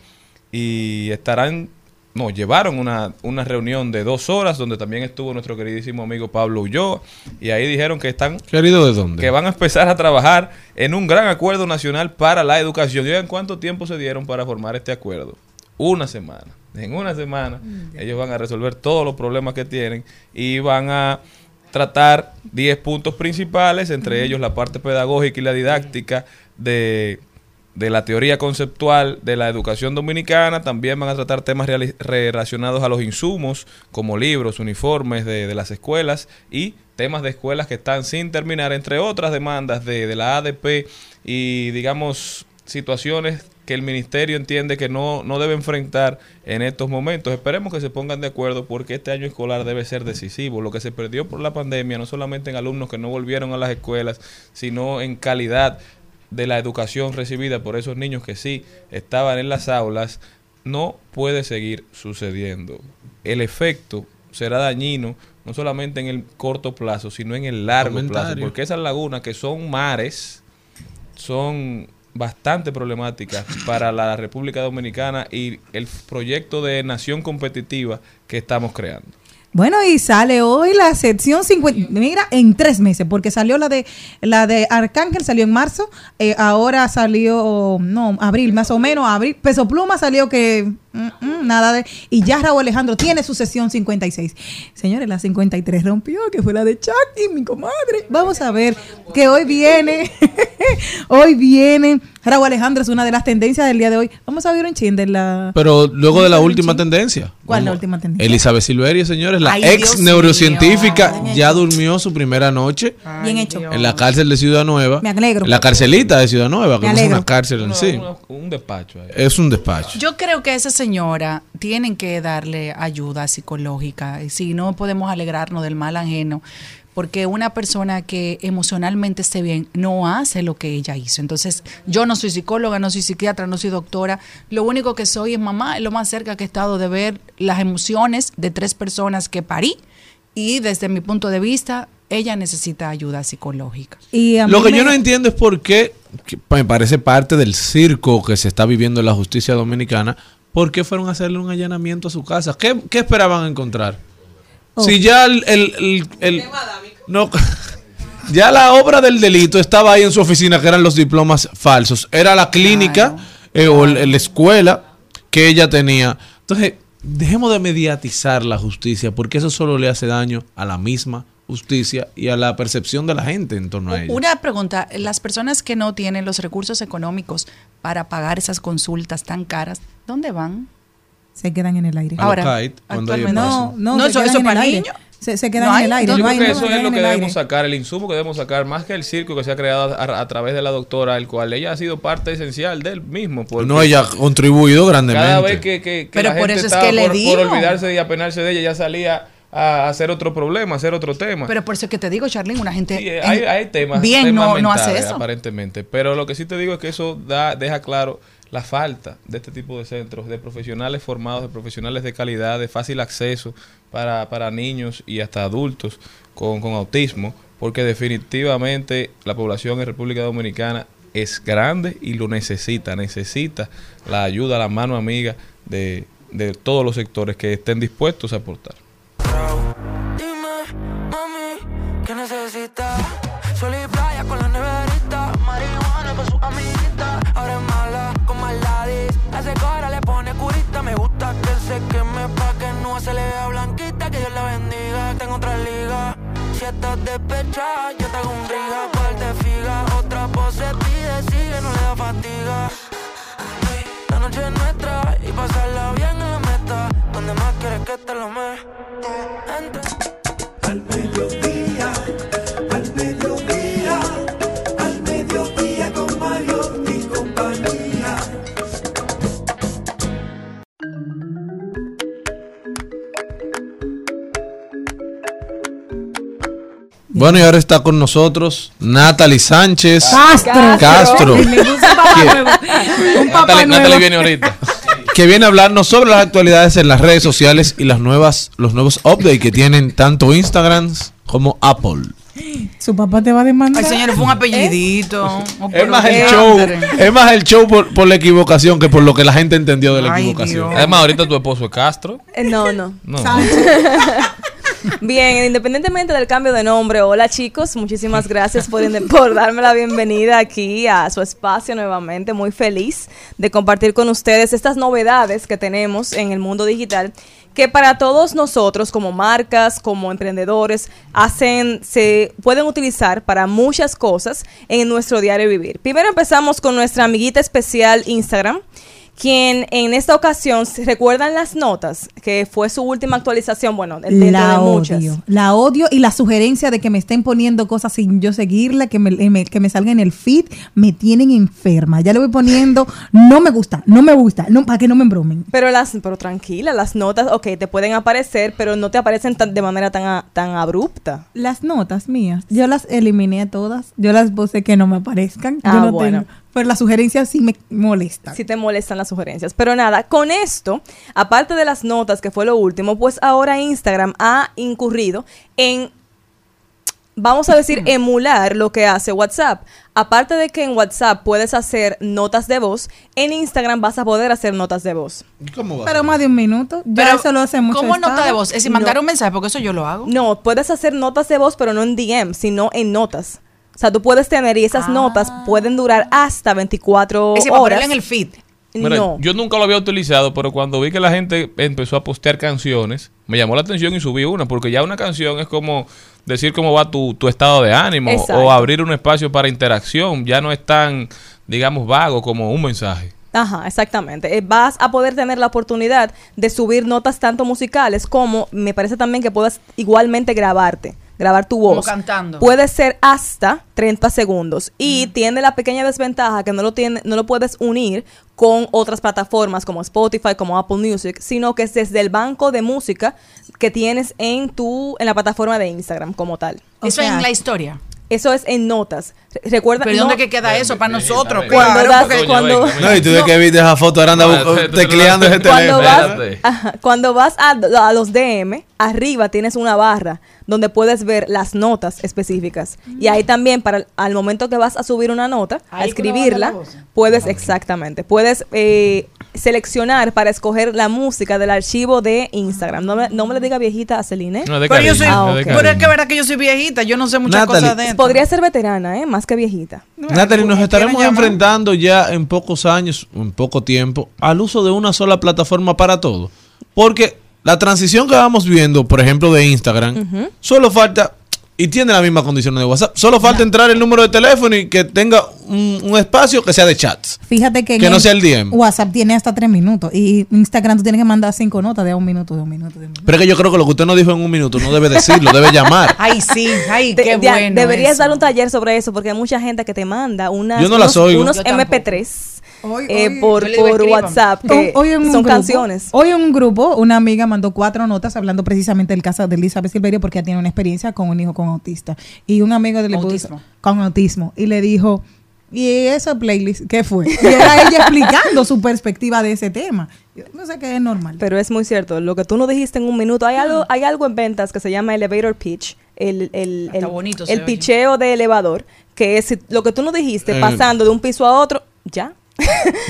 y estarán, no, llevaron una, una reunión de dos horas donde también estuvo nuestro queridísimo amigo Pablo Ulloa y ahí dijeron que están Querido, ¿de dónde? que van a empezar a trabajar en un gran acuerdo nacional para la educación. ¿Y oigan cuánto tiempo se dieron para formar este acuerdo? Una semana. En una semana ellos van a resolver todos los problemas que tienen y van a tratar 10 puntos principales, entre ellos la parte pedagógica y la didáctica de, de la teoría conceptual de la educación dominicana. También van a tratar temas relacionados a los insumos, como libros, uniformes de, de las escuelas y temas de escuelas que están sin terminar, entre otras demandas de, de la ADP y, digamos, situaciones que el ministerio entiende que no, no debe enfrentar en estos momentos. Esperemos que se pongan de acuerdo porque este año escolar debe ser decisivo. Lo que se perdió por la pandemia, no solamente en alumnos que no volvieron a las escuelas, sino en calidad de la educación recibida por esos niños que sí estaban en las aulas, no puede seguir sucediendo. El efecto será dañino no solamente en el corto plazo, sino en el largo plazo, porque esas lagunas que son mares son bastante problemáticas para la República Dominicana y el proyecto de nación competitiva que estamos creando. Bueno, y sale hoy la sección 50, mira, en tres meses, porque salió la de la de Arcángel, salió en marzo, eh, ahora salió, no, abril, más o menos, abril, Peso Pluma salió que, mm, mm, nada de, y ya Raúl Alejandro tiene su sesión 56. Señores, la 53 rompió, que fue la de Chucky, mi comadre. Vamos a ver que hoy viene, hoy viene, Raúl Alejandro es una de las tendencias del día de hoy. Vamos a ver un chin de la... Pero luego de la última tendencia. ¿Cuál es la última tendencia? Elizabeth Silveria, señores, la Ay, ex Dios neurocientífica, ya durmió su primera noche Bien hecho. en la cárcel de Ciudad Nueva. Me alegro. La carcelita de Ciudad Nueva, que no es una cárcel en sí. Un despacho ahí. Es un despacho. Yo creo que ese señora tienen que darle ayuda psicológica. Y Si no podemos alegrarnos del mal ajeno, porque una persona que emocionalmente esté bien no hace lo que ella hizo. Entonces, yo no soy psicóloga, no soy psiquiatra, no soy doctora. Lo único que soy es mamá, es lo más cerca que he estado de ver las emociones de tres personas que parí. Y desde mi punto de vista, ella necesita ayuda psicológica. Y Lo que yo no entiendo es por qué, que me parece parte del circo que se está viviendo en la justicia dominicana, ¿por qué fueron a hacerle un allanamiento a su casa? ¿Qué, qué esperaban encontrar? Oh. Si ya el... el- el- el- no, ya la obra del delito estaba ahí en su oficina, que eran los diplomas falsos. Era la clínica eh, o la escuela que ella tenía. Entonces, dejemos de mediatizar la justicia, porque eso solo le hace daño a la misma justicia y a la percepción de la gente en torno a ella. Una pregunta, las personas que no tienen los recursos económicos para pagar esas consultas tan caras, ¿dónde van? se quedan en el aire. A los kite, cuando hay actualmente-. No, no, No, eso- eso para niños. Se, se quedan No en el aire. Yo no creo hay- que eso es lo que debemos aire. sacar, el insumo que debemos sacar, más que el circo que se ha creado a, a través de la doctora, el cual ella ha sido parte esencial del mismo. No, ella ha contribuido grandemente. Cada vez que, que- que Pero la por gente eso es estaba que le por olvidarse y apenarse de ella, ya salía a hacer otro problema, a hacer otro tema. Pero por eso es que te digo, Charlene, una gente Sí, en- hay, temas, bien temas no, no hace eso. aparentemente. Pero lo que sí te digo es que eso da, deja claro la falta de este tipo de centros, de profesionales formados, de profesionales de calidad, de fácil acceso para, para niños y hasta adultos con, con autismo, porque definitivamente la población en República Dominicana es grande y lo necesita, necesita la ayuda, la mano amiga de, de todos los sectores que estén dispuestos a aportar. Si estás despechada, yo te hago un riga, parte figa. Otra pose pide, sigue, no le da fatiga. La noche es nuestra y pasarla bien en la meta. Donde más quieres que te lo me. Al mediodía, Bueno, y ahora está con nosotros Natalie Sánchez Castro. Castro. Un papá Natalie, nuevo. Natalie viene ahorita. que viene a hablarnos sobre las actualidades en las redes sociales y las nuevas, los nuevos updates que tienen tanto Instagram como Apple. Su papá te va a demandar. Ay, señores, fue un apellidito. Oh, Es más el show, es más el show por, por la equivocación que por lo que la gente entendió de la Ay, equivocación. Dios. Además, ahorita tu esposo es Castro. Eh, no, no. No. Bien, independientemente del cambio de nombre, hola chicos, muchísimas gracias por, darme la bienvenida aquí a su espacio nuevamente. Muy feliz de compartir con ustedes estas novedades que tenemos en el mundo digital que para todos nosotros como marcas, como emprendedores, hacen, se pueden utilizar para muchas cosas en nuestro diario vivir. Primero empezamos con nuestra amiguita especial Instagram quien en esta ocasión, ¿se ¿recuerdan las notas? Que fue su última actualización, bueno, dentro La de muchas. odio. La odio y la sugerencia de que me estén poniendo cosas sin yo seguirla, que me, me- que me salga en el feed, me tienen enferma. Ya le voy poniendo, no me gusta, no me gusta, no, para que no me embromen. Pero las, pero tranquila, las notas, ok, te pueden aparecer, pero no te aparecen tan- de manera tan, a- tan abrupta. Las notas mías, yo las eliminé todas. Yo las puse que no me aparezcan. Yo Ah, no bueno. tengo- pero las sugerencias sí me molestan. Si te molestan las sugerencias. Pero nada, con esto, aparte de las notas, que fue lo último, pues ahora Instagram ha incurrido en, vamos a decir, emular lo que hace WhatsApp. Aparte de que en WhatsApp puedes hacer notas de voz, en Instagram vas a poder hacer notas de voz. ¿Cómo va? Pero más de un minuto. Ya Pero, eso lo hace mucho. ¿Cómo nota de voz? Es decir, No. mandar un mensaje, porque eso yo lo hago. No, puedes hacer notas de voz, pero no en DM, sino en notas. O sea, tú puedes tener y esas notas pueden durar hasta 24 Es decir, horas. en el feed. Mira, no. yo nunca lo había utilizado, pero cuando vi que la gente empezó a postear canciones, me llamó la atención y subí una, porque ya una canción es como decir cómo va tu, tu estado de ánimo Exacto. o abrir un espacio para interacción, ya no es tan, digamos, vago como un mensaje. Ajá, exactamente. Eh, vas a poder tener la oportunidad de subir notas tanto musicales como me parece también que puedas igualmente grabarte, grabar tu Como voz. cantando. Puede ser hasta 30 segundos y tiene la pequeña desventaja que no lo tiene, no lo puedes unir con otras plataformas como Spotify, como Apple Music, sino que es desde el banco de música que tienes en tu en la plataforma de Instagram como tal. Eso en la historia. Eso es en notas. Re- Recuerda ¿Pero no- dónde que queda eso para nosotros? Cuando Claro, das- cuando- No, y tú de que viste esa foto, ahora anda No, bu- tú- tú- tecleando ese cuando teléfono. vas, ajá, cuando vas a, a los DM, arriba tienes una barra donde puedes ver las notas específicas. Y ahí también, para al momento que vas a subir una nota, a escribirla, puedes, exactamente, puedes eh, seleccionar para escoger la música del archivo de Instagram. No me, no me le diga viejita a Celine. No, de Pero yo soy, Ah, pero es que verdad que yo soy viejita, yo no sé muchas Natalie. cosas de esto. Podría ser veterana, ¿eh? Más que viejita. Natalie, nos ¿Me estaremos enfrentando ya en pocos años, en poco tiempo, al uso de una sola plataforma para todo. Porque la transición que vamos viendo, por ejemplo, de Instagram, solo falta, y tiene las mismas condiciones de WhatsApp, solo falta entrar el número de teléfono y que tenga un, un espacio que sea de chats. Fíjate que, Que no sea el DM. WhatsApp tiene hasta tres minutos y Instagram tú tienes que mandar cinco notas de un minuto, de un minuto, de un minuto. Pero es que yo creo que lo que usted no dijo en un minuto no debe decirlo, debe llamar. Ay, sí, ay, qué de- bueno. deberías eso. dar un taller sobre eso porque hay mucha gente que te manda unas, Yo no las unos, oigo. unos Yo tampoco. MP3 Hoy- eh, hoy- por. WhatsApp que Hoy- hoy en un son grupo- canciones. Hoy en un grupo, una amiga mandó cuatro notas hablando precisamente del caso de Elizabeth Silverio porque ella tiene una experiencia con un hijo con autista. Y un amigo de le puso- Autismo. con autismo. Y le dijo, ¿y esa playlist qué fue? Y era ella explicando su perspectiva de ese tema. Yo no sé qué es normal. Pero es muy cierto, lo que tú no dijiste en un minuto, hay algo, hay algo en ventas que se llama elevator pitch, el, el, el, el picheo de elevador, que es lo que tú no dijiste, Eh. pasando de un piso a otro, ya.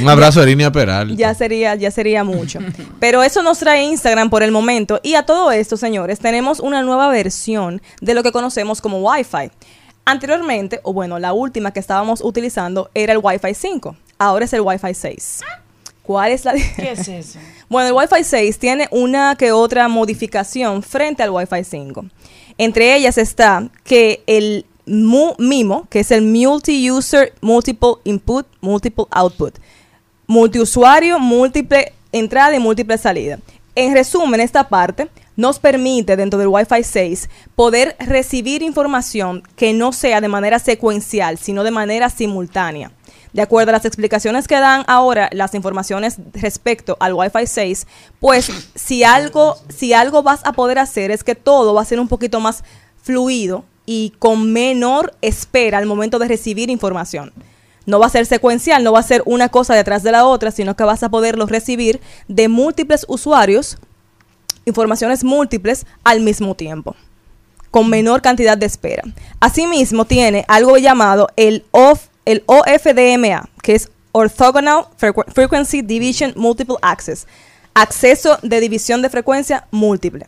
Un abrazo a Línea Peral. ya sería, ya sería mucho. Pero eso nos trae Instagram por el momento. Y a todo esto, señores, tenemos una nueva versión de lo que conocemos como Wi-Fi. Anteriormente, o bueno, la última que estábamos utilizando era el Wi-Fi 5. Ahora es el Wi-Fi 6. ¿Cuál es la ¿Qué es eso? Bueno, el Wi-Fi 6 tiene una que otra modificación frente al Wi-Fi 5. Entre ellas está que el MIMO, que es el Multi-User Multiple Input, Multiple Output, multiusuario, múltiple entrada y múltiple salida. En resumen, esta parte nos permite dentro del Wi-Fi 6 poder recibir información que no sea de manera secuencial, sino de manera simultánea. De acuerdo a las explicaciones que dan ahora las informaciones respecto al Wi-Fi 6, pues si algo, si algo vas a poder hacer es que todo va a ser un poquito más fluido y con menor espera al momento de recibir información. No va a ser secuencial, no va a ser una cosa detrás de la otra, sino que vas a poderlo recibir de múltiples usuarios, informaciones múltiples al mismo tiempo, con menor cantidad de espera. Asimismo, tiene algo llamado el, OF, el OFDMA, que es Orthogonal Frequ- Frequency Division Multiple Access, acceso de división de frecuencia múltiple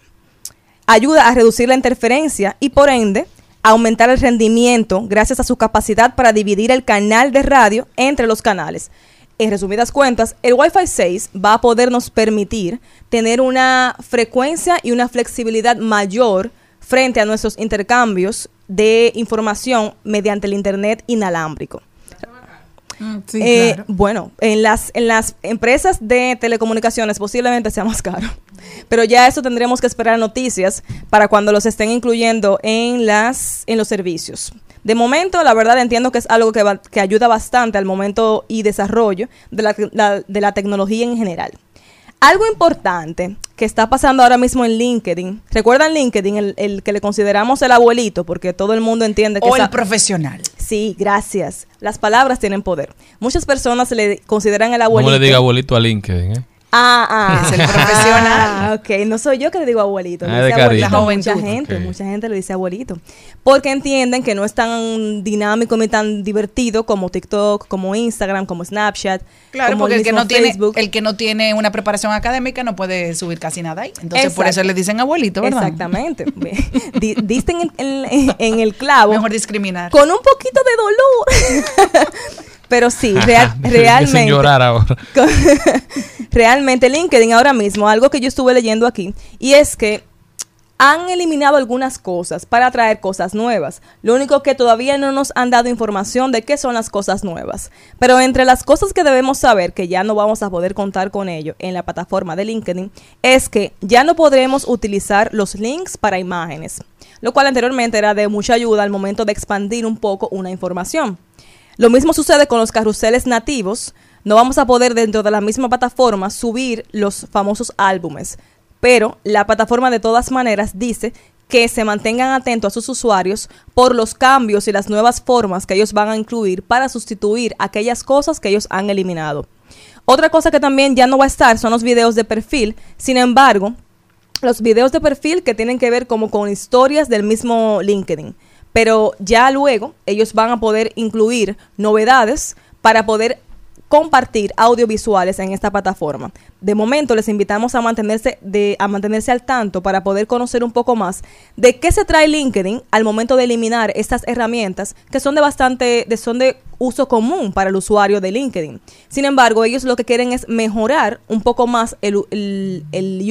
ayuda a reducir la interferencia y por ende aumentar el rendimiento gracias a su capacidad para dividir el canal de radio entre los canales. En resumidas cuentas, el Wi-Fi 6 va a podernos permitir tener una frecuencia y una flexibilidad mayor frente a nuestros intercambios de información mediante el Internet inalámbrico. Sí, Eh, claro. Bueno, en las, en las empresas de telecomunicaciones posiblemente sea más caro. Pero ya eso tendremos que esperar noticias para cuando los estén incluyendo en, las, en los servicios. De momento, la verdad entiendo que es algo que, va- que ayuda bastante al momento y desarrollo de la, la- de la tecnología en general. Algo importante que está pasando ahora mismo en LinkedIn. ¿Recuerdan LinkedIn, el, el que le consideramos el abuelito? Porque todo el mundo entiende que O el profesional. Sí, gracias. Las palabras tienen poder. Muchas personas le consideran el No abuelito. le diga abuelito a LinkedIn, ¿eh? Ah, ah. Es el profesional. Ah, ok, no soy yo que le digo abuelito. le Ah, de dice abuelito La mucha gente, mucha gente le dice abuelito. Porque entienden que no es tan dinámico ni tan divertido como TikTok, como Instagram, como Snapchat. Claro, como porque el que no tiene Facebook. el que no tiene una preparación académica no puede subir casi nada ahí. Entonces por eso le dicen abuelito, ¿verdad? Exactamente. Di- Diste en, en- en el clavo. Mejor discriminar. Con un poquito de dolor. Pero sí, real- realmente. llorar ahora. Realmente LinkedIn ahora mismo, algo que yo estuve leyendo aquí, y es que han eliminado algunas cosas para traer cosas nuevas. Lo único que todavía no nos han dado información de qué son las cosas nuevas. Pero entre las cosas que debemos saber, que ya no vamos a poder contar con ello en la plataforma de LinkedIn, es que ya no podremos utilizar los links para imágenes, lo cual anteriormente era de mucha ayuda al momento de expandir un poco una información. Lo mismo sucede con los carruseles nativos, no vamos a poder dentro de la misma plataforma subir los famosos álbumes. Pero la plataforma de todas maneras dice que se mantengan atentos a sus usuarios por los cambios y las nuevas formas que ellos van a incluir para sustituir aquellas cosas que ellos han eliminado. Otra cosa que también ya no va a estar son los videos de perfil. Sin embargo, los videos de perfil que tienen que ver como con historias del mismo LinkedIn. Pero ya luego ellos van a poder incluir novedades para poder compartir audiovisuales en esta plataforma. De momento les invitamos a mantenerse de mantenerse al tanto para poder conocer un poco más de qué se trae LinkedIn al momento de eliminar estas herramientas que son de bastante de son de uso común para el usuario de LinkedIn. Sin embargo, ellos lo que quieren es mejorar un poco más el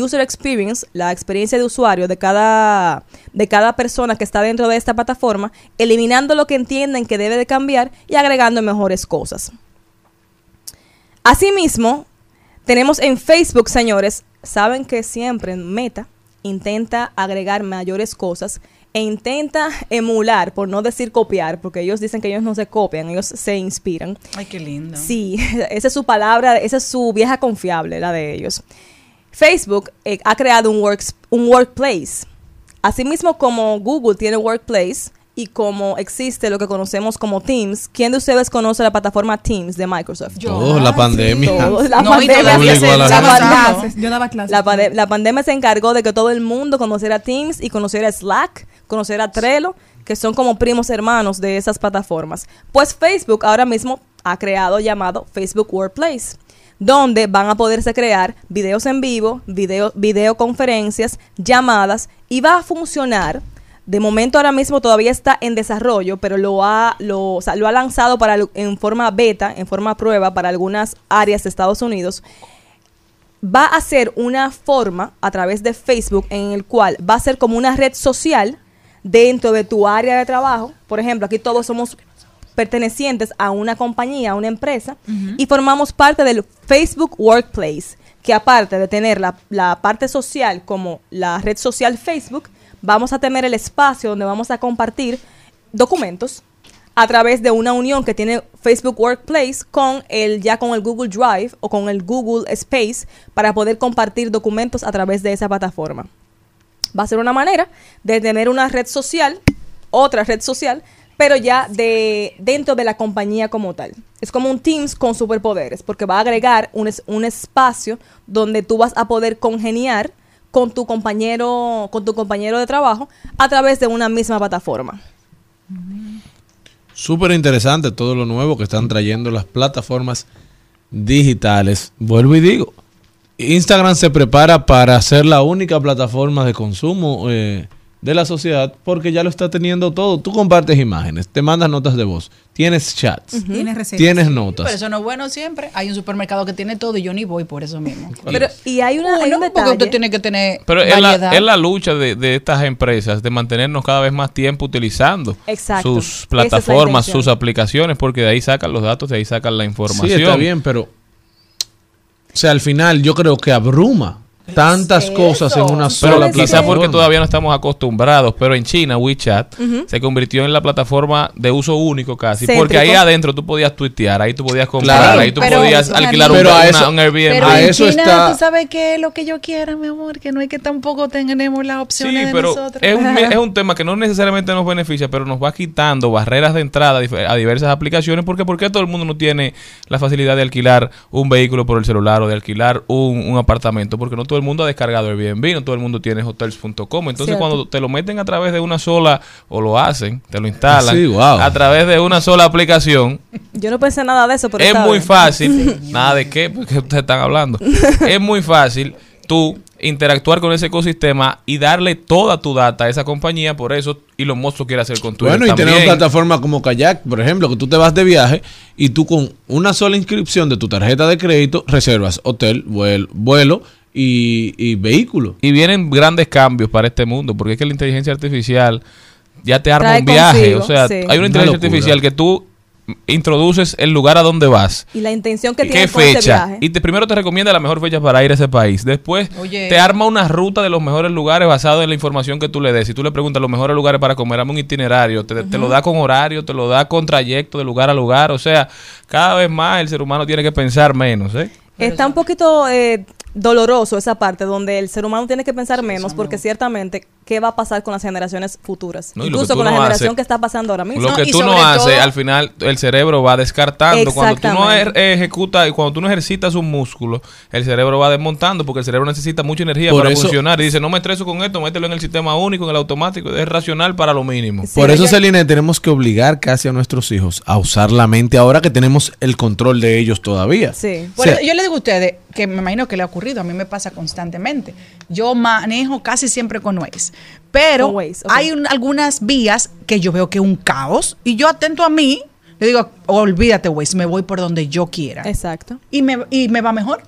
user experience, la experiencia de usuario de cada, de cada persona que está dentro de esta plataforma, eliminando lo que entienden que debe de cambiar y agregando mejores cosas. Asimismo, tenemos en Facebook, señores, saben que siempre Meta intenta agregar mayores cosas e intenta emular, por no decir copiar, porque ellos dicen que ellos no se copian, ellos se inspiran. Ay, qué lindo. Sí, esa es su palabra, esa es su vieja confiable, la de ellos. Facebook eh, ha creado un, works, un workplace. Asimismo como Google tiene workplace y como existe lo que conocemos como Teams, ¿quién de ustedes conoce la plataforma Teams de Microsoft? Todos, la pandemia. Todos, la No, pandemia se- la clases, yo daba clases. la, pande- la pandemia se encargó de que todo el mundo conociera Teams y conociera Slack, conociera Trello, que son como primos hermanos de esas plataformas. Pues Facebook ahora mismo ha creado llamado Facebook Workplace, donde van a poderse crear videos en vivo, video, videoconferencias, llamadas y va a funcionar. De momento ahora mismo todavía está en desarrollo, pero lo ha, lo, o sea, lo ha lanzado para, en forma beta, en forma prueba para algunas áreas de Estados Unidos va a ser una forma a través de Facebook en el cual va a ser como una red social dentro de tu área de trabajo. Por ejemplo, aquí todos somos pertenecientes a una compañía, a una empresa, y formamos parte del Facebook Workplace, que aparte de tener la, la parte social como la red social Facebook, vamos a tener el espacio donde vamos a compartir documentos a través de una unión que tiene Facebook Workplace con el ya con el Google Drive o con el Google Space para poder compartir documentos a través de esa plataforma. Va a ser una manera de tener una red social, otra red social, pero ya de dentro de la compañía como tal. Es como un Teams con superpoderes, porque va a agregar un, un espacio donde tú vas a poder congeniar con tu compañero, con tu compañero de trabajo a través de una misma plataforma. Súper interesante todo lo nuevo que están trayendo las plataformas digitales. Vuelvo y digo, Instagram se prepara para ser la única plataforma de consumo eh, de la sociedad porque ya lo está teniendo todo. Tú compartes imágenes, te mandas notas de voz, tienes chats, Tienes recetas. tienes notas. Pero eso no es bueno siempre. Hay un supermercado que tiene todo y yo ni voy por eso mismo. Pero, y hay, una, hay Uno, un porque usted tiene que tener Pero es la, variedad. es la lucha de, de estas empresas de mantenernos cada vez más tiempo utilizando Exacto. sus es plataformas, sus aplicaciones, porque de ahí sacan los datos, de ahí sacan la información. Sí, está bien, pero. O sea, al final yo creo que abruma tantas cosas en una sola Pero quizá plataforma. porque todavía no estamos acostumbrados, pero en China WeChat se convirtió en la plataforma de uso único casi, Céntrico. porque ahí adentro tú podías tuitear, ahí tú podías comprar, Claro. ahí tú Pero- podías alquilar un, a una- un Airbnb. Pero A en eso China, está- tú sabes que es lo que yo quiera, mi amor, que no es que tampoco tenemos las Sí, opciones de pero nosotros. es un, es un tema que no necesariamente nos beneficia, pero nos va quitando barreras de entrada a diversas aplicaciones. porque ¿Por qué todo el mundo no tiene la facilidad de alquilar un vehículo por el celular o de alquilar un, un apartamento? Porque no todo el mundo ha descargado Airbnb, no todo el mundo tiene hotels.com. Entonces, Cierto. cuando te lo meten a través de una sola, o lo hacen, te lo instalan, Sí, wow. a través de una sola aplicación, Yo no pensé nada de eso, pero es está muy bien. fácil. Nada de qué, porque ustedes están hablando. es muy fácil tú interactuar con ese ecosistema y darle toda tu data a esa compañía. Por eso Elon Musk lo quiere hacer con Twitter Bueno, y también. tenemos plataformas como Kayak, por ejemplo, que tú te vas de viaje y tú con una sola inscripción de tu tarjeta de crédito reservas hotel, vuelo, vuelo y, y vehículo. Y vienen grandes cambios para este mundo, porque es que la inteligencia artificial ya te arma Trae un viaje. consigo, o sea, sí. hay una inteligencia artificial que tú introduces el lugar a donde vas. Y la intención que ¿Qué tienes ese fecha? viaje. Y te, primero te recomienda la mejor fecha para ir a ese país. Después Oye. te arma una ruta de los mejores lugares basado en la información que tú le des. Si tú le preguntas los mejores lugares para comer, dame un itinerario. Te, te lo da con horario, te lo da con trayecto de lugar a lugar. O sea, cada vez más el ser humano tiene que pensar menos. ¿eh? Está un poquito eh, doloroso esa parte donde el ser humano tiene que pensar menos porque ciertamente qué va a pasar con las generaciones futuras. No, Incluso con la no generación que está pasando ahora mismo. Lo que y tú no haces, al final el cerebro va descartando. Cuando tú no er- ejecutas y cuando tú no ejercitas un músculo, el cerebro va desmontando porque el cerebro necesita mucha energía Por para eso- funcionar. Y dice, no me estreso con esto, mételo en el sistema único, en el automático. Es racional para lo mínimo. Por eso, Celine, tenemos que obligar casi a nuestros hijos a usar la mente ahora que tenemos el control de ellos todavía. Sí. Por O sea, eso yo le digo a ustedes, que me imagino que le ha ocurrido, a mí me pasa constantemente. Yo manejo casi siempre con Pero hay un- algunas vías que yo veo que es un caos y yo atento a mí, le digo, olvídate Waze, me voy por donde yo quiera. Exacto. Y me, y me va mejor.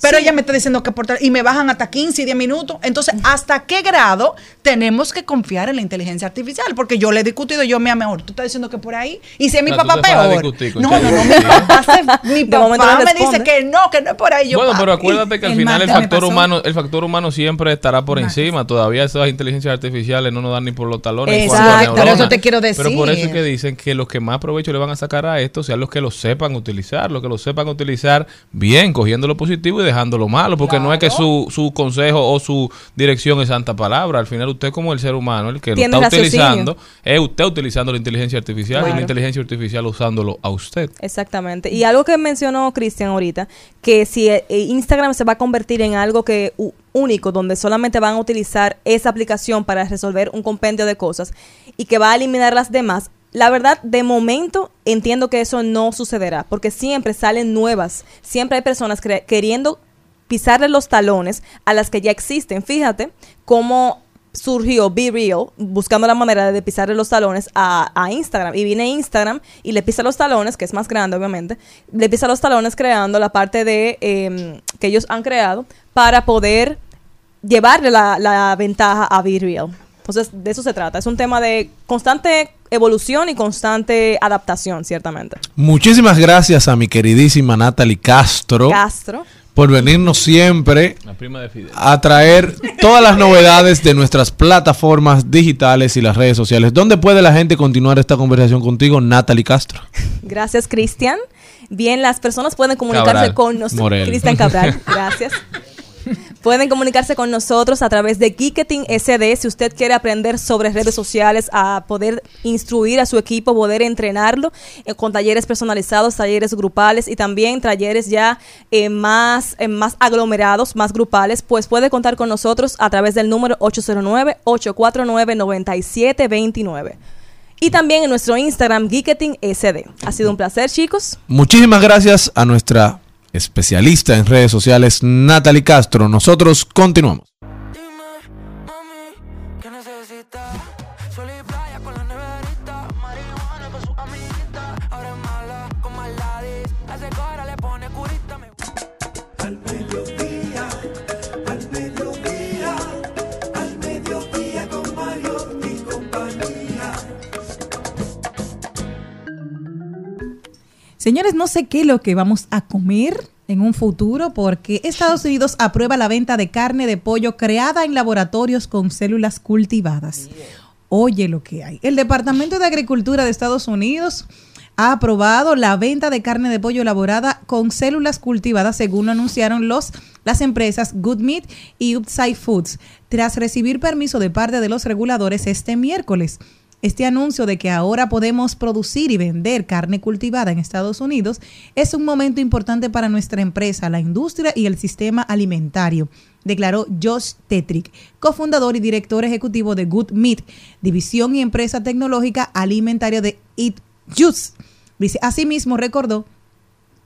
Pero Sí. ella me está diciendo que por tal- y me bajan hasta 15 y 10 minutos. Entonces, ¿hasta qué grado tenemos que confiar en la inteligencia artificial? Porque yo le he discutido, yo me mejor. Tú estás diciendo que por ahí. Y si es mi papá peor. discutir No, no, no, mi papá, se- mi papá me dice que no, que no es por ahí. Yo, bueno, pero acuérdate que al el final el factor humano, el factor humano siempre estará por encima. Todavía esas inteligencias artificiales no nos dan ni por los talones. Exacto, por eso te quiero Pero por eso decir. es que dicen que los que más provecho le van a sacar a esto sean los que lo sepan utilizar, los que lo sepan utilizar bien, cogiendo lo positivo y dejando lo malo, porque no es que su, su consejo o su dirección es santa palabra. Al final usted como el ser humano, el que lo está raciocinio. utilizando, es usted utilizando la inteligencia artificial y la inteligencia artificial usándolo a usted. Exactamente. Y algo que mencionó Cristian ahorita, que si eh, Instagram se va a convertir en algo que único, donde solamente van a utilizar esa aplicación para resolver un compendio de cosas y que va a eliminar las demás. La verdad, de momento entiendo que eso no sucederá, porque siempre salen nuevas, siempre hay personas queriendo pisarle los talones a las que ya existen. Fíjate cómo surgió Be Real buscando la manera de pisarle los talones a, a Instagram. Y viene Instagram y le pisa los talones, que es más grande obviamente, le pisa los talones creando la parte de em, que ellos han creado para poder llevarle la, la ventaja a Be Real. Entonces, de eso se trata. Es un tema de constante evolución y constante adaptación, ciertamente. Muchísimas gracias a mi queridísima Natalie Castro Castro. por venirnos siempre La prima de Fidel. a traer todas las novedades de nuestras plataformas digitales y las redes sociales. ¿Dónde puede la gente continuar esta conversación contigo, Natalie Castro? Gracias, Cristian. Bien, las personas pueden comunicarse Cabral, con nosotros. Cristian Cabral, gracias. Pueden comunicarse con nosotros a través de Geeketing SD si usted quiere aprender sobre redes sociales, a poder instruir a su equipo, poder entrenarlo eh, con talleres personalizados, talleres grupales y también talleres ya eh, más, eh, más aglomerados, más grupales, pues puede contar con nosotros a través del número 809-849-9729. Y también en nuestro Instagram, Geeketing SD. Ha sido un placer, chicos. Muchísimas gracias a nuestra especialista en redes sociales, Natalie Castro. Nosotros continuamos. Señores, no sé qué es lo que vamos a comer en un futuro porque Estados Unidos aprueba la venta de carne de pollo creada en laboratorios con células cultivadas. Oye lo que hay. El Departamento de Agricultura de Estados Unidos ha aprobado la venta de carne de pollo elaborada con células cultivadas, según anunciaron los, las empresas Good Meat y Upside Foods, tras recibir permiso de parte de los reguladores este miércoles. Este anuncio de que ahora podemos producir y vender carne cultivada en Estados Unidos es un momento importante para nuestra empresa, la industria y el sistema alimentario, declaró Josh Tetrick, cofundador y director ejecutivo de Good Meat, división y empresa tecnológica alimentaria de Eat Juice. Asimismo recordó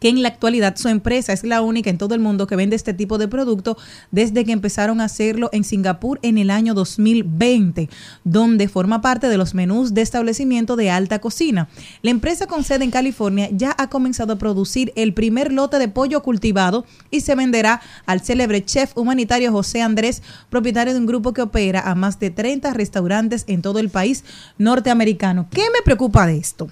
que en la actualidad su empresa es la única en todo el mundo que vende este tipo de producto desde que empezaron a hacerlo en Singapur en el año 2020, donde forma parte de los menús de establecimiento de alta cocina. La empresa con sede en California ya ha comenzado a producir el primer lote de pollo cultivado y se venderá al célebre chef humanitario José Andrés, propietario de un grupo que opera a más de 30 restaurantes en todo el país norteamericano. ¿Qué me preocupa de esto?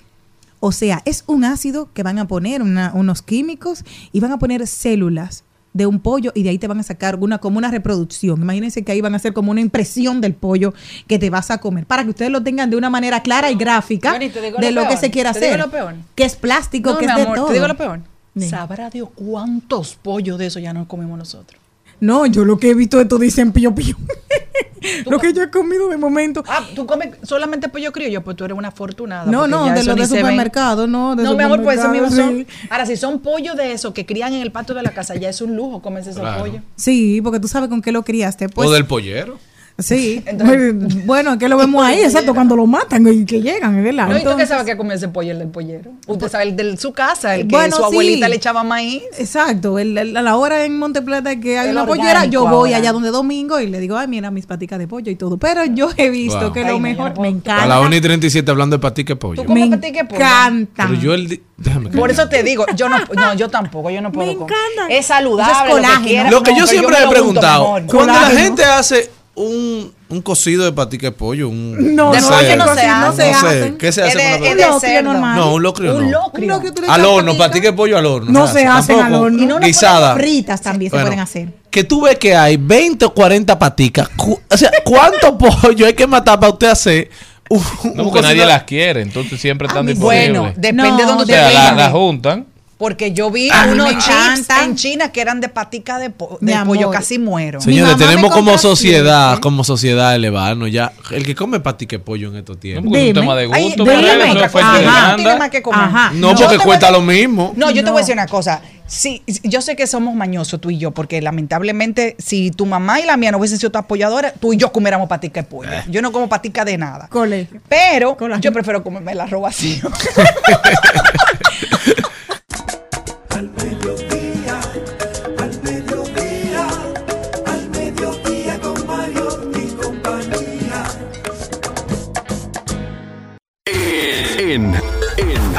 O sea, es un ácido que van a poner una- unos químicos y van a poner células de un pollo y de ahí te van a sacar una como una reproducción. Imagínense que ahí van a hacer como una impresión del pollo que te vas a comer para que ustedes lo tengan de una manera clara y gráfica de lo lo que se quiera te digo hacer. lo peor. Que es plástico, No, que mi es de amor, todo. Te digo lo peor. Sí. Sabrá Dios cuántos pollos de eso ya no comemos nosotros. No, yo lo que he visto de todo dicen pío pío. lo que yo he comido de momento. Ah, tú comes solamente pollo criollo, pues tú eres una afortunada. No, no, de los de se ven. supermercado, no, de no, mi amor, pues eso mismo supermercado, son. Ahora, si son pollos de eso que crían en el patio de la casa, ya es un lujo comerse esos Claro. pollos. Sí, porque tú sabes con qué lo criaste. Pues, o del pollero. Sí, bueno, es que lo vemos ahí, exacto, cuando lo matan y que llegan, ¿verdad? No, ¿y tú qué Entonces- sabes que comió ese pollo el del pollero? Usted sabe el de su casa, el que Bueno, su abuelita sí. le echaba maíz. Exacto, el- el- a la hora en Monteplata que hay El una pollera, yo voy ahora. allá donde domingo y le digo, ay, mira mis paticas de pollo y todo. Pero yo he visto Wow. que Ay, lo mejor, me A encanta. la 1 y 37 hablando de patique pollo. ¿Tú comes Me pollo? encanta. Pero yo el... Déjame Por eso te digo, yo no, no, yo tampoco, yo no puedo. comer. encanta. Es saludable. Es lo que colágeno. Lo que No, yo siempre me he preguntado, cuando la Colágeno. gente hace un, un cocido de patique de pollo, un... No, De no, sé, no se no hace. se no sé, hacen. ¿qué se hace con la patica? Un locrio normal. No, un locrio Un no. locrio. Un locrio tú le Al horno, patica. de pollo al horno. No se hacen al horno. Y no Guisada. Fritas también se Bueno, pueden hacer. Que tú ves que hay 20 o 40 paticas. O sea, ¿cuánto pollo hay que matar para usted hacer un, un No, porque nadie las quiere, entonces siempre están sí. disponibles. Bueno, depende No, de donde o te sea, la, vendan. la juntan. Porque yo vi unos chips en China que eran de patica de, po- de pollo, casi muero. Señores, tenemos como sociedad, como sociedad elevarnos ya. El que come patique de pollo en estos tiempos. es un Dime. tema de Ay, gusto, dime fue Ajá. demanda. No tiene más que comer. Ajá. No, porque te cuesta lo mismo. No, yo te No. voy a decir una cosa. Sí, yo sé que somos mañosos tú y yo, porque lamentablemente, si tu mamá y la mía no hubiesen sido tu apoyadora, tú y yo comiéramos patica de pollo. Yo no como patica de nada. Colegio. Pero yo prefiero comerme el arroz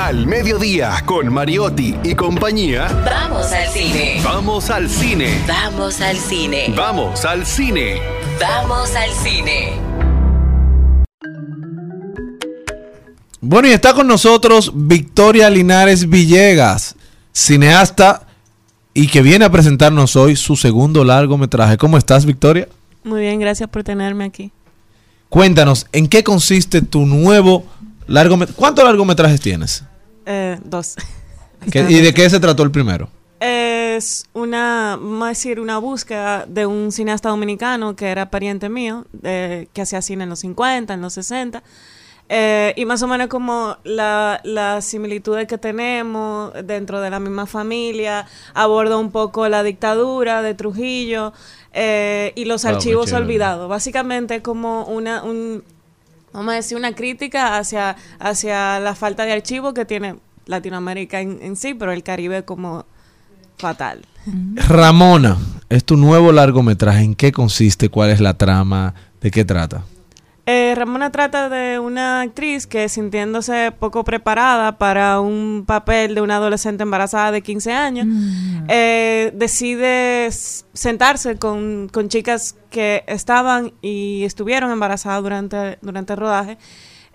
Al Mediodía con Mariotti y compañía. Vamos al cine. Vamos al cine. Vamos al cine. Vamos al cine. Vamos al cine. Bueno, y está con nosotros Victoria Linares Villegas, cineasta y que viene a presentarnos hoy su segundo largometraje. ¿Cómo estás, Victoria? Muy bien, gracias por tenerme aquí. Cuéntanos, ¿en qué consiste tu nuevo largometraje? ¿Cuántos largometrajes tienes? Eh, dos. ¿Qué- ¿Y de qué se trató el primero? Es una, vamos a decir, una búsqueda de un cineasta dominicano que era pariente mío, de- que hacía cine en los 50, en los 60. eh, y más o menos como la- las similitudes que tenemos dentro de la misma familia, aborda un poco la dictadura de Trujillo eh, y los Ah, archivos olvidados. Básicamente como una, un, vamos a decir, una crítica hacia, hacia la falta de archivo que tiene Latinoamérica en, en sí, pero el Caribe como fatal. Ramona, es tu nuevo largometraje. ¿En qué consiste? ¿Cuál es la trama? ¿De qué trata? Eh, Ramona trata de una actriz que sintiéndose poco preparada para un papel de una adolescente embarazada de 15 años, eh, decide sentarse con, con chicas que estaban y estuvieron embarazadas durante, durante el rodaje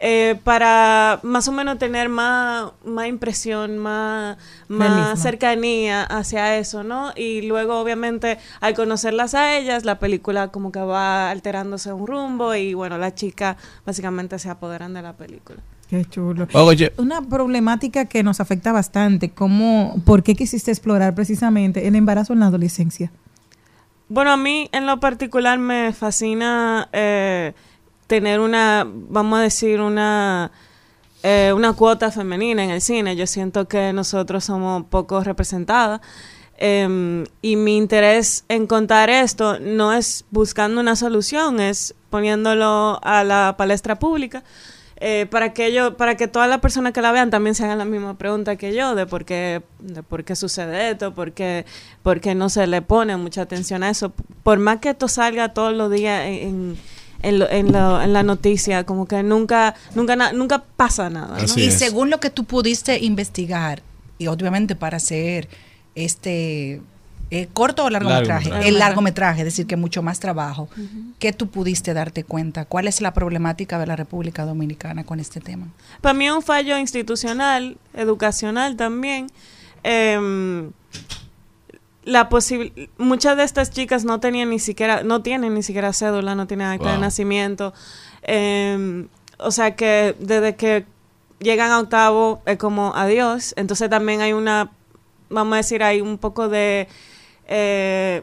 eh, para más o menos tener más, más impresión, más, más cercanía hacia eso, ¿no? Y luego, obviamente, al conocerlas a ellas, la película como que va alterándose un rumbo y, bueno, las chicas básicamente se apoderan de la película. Qué chulo. Oye. Una problemática que nos afecta bastante, ¿cómo, ¿por qué quisiste explorar precisamente el embarazo en la adolescencia? Bueno, a mí en lo particular me fascina eh, tener una, vamos a decir, una, eh, una cuota femenina en el cine. Yo siento que nosotros somos poco representadas. em, y mi interés en contar esto no es buscando una solución, es poniéndolo a la palestra pública. eh, para que yo, para que todas las personas que la vean también se hagan la misma pregunta que yo de por qué, de por qué sucede esto, por qué, por qué no se le pone mucha atención a eso. Por más que esto salga todos los días en, en, lo- en, lo- en la noticia, como que nunca, nunca, na- nunca pasa nada. ¿no? y según lo que tú pudiste investigar, y obviamente para hacer este eh, corto o largometraje. Largometraje. El largometraje, es decir, que mucho más trabajo. ¿Qué tú pudiste darte cuenta? ¿Cuál es la problemática de la República Dominicana con este tema? Para mí es un fallo institucional, educacional también. Em, la posibil- muchas de estas chicas no tenían ni siquiera, no tienen ni siquiera cédula, no tienen acta de nacimiento. Em, o sea que desde que llegan a octavo es como adiós. Entonces también hay una, vamos a decir, hay un poco de eh,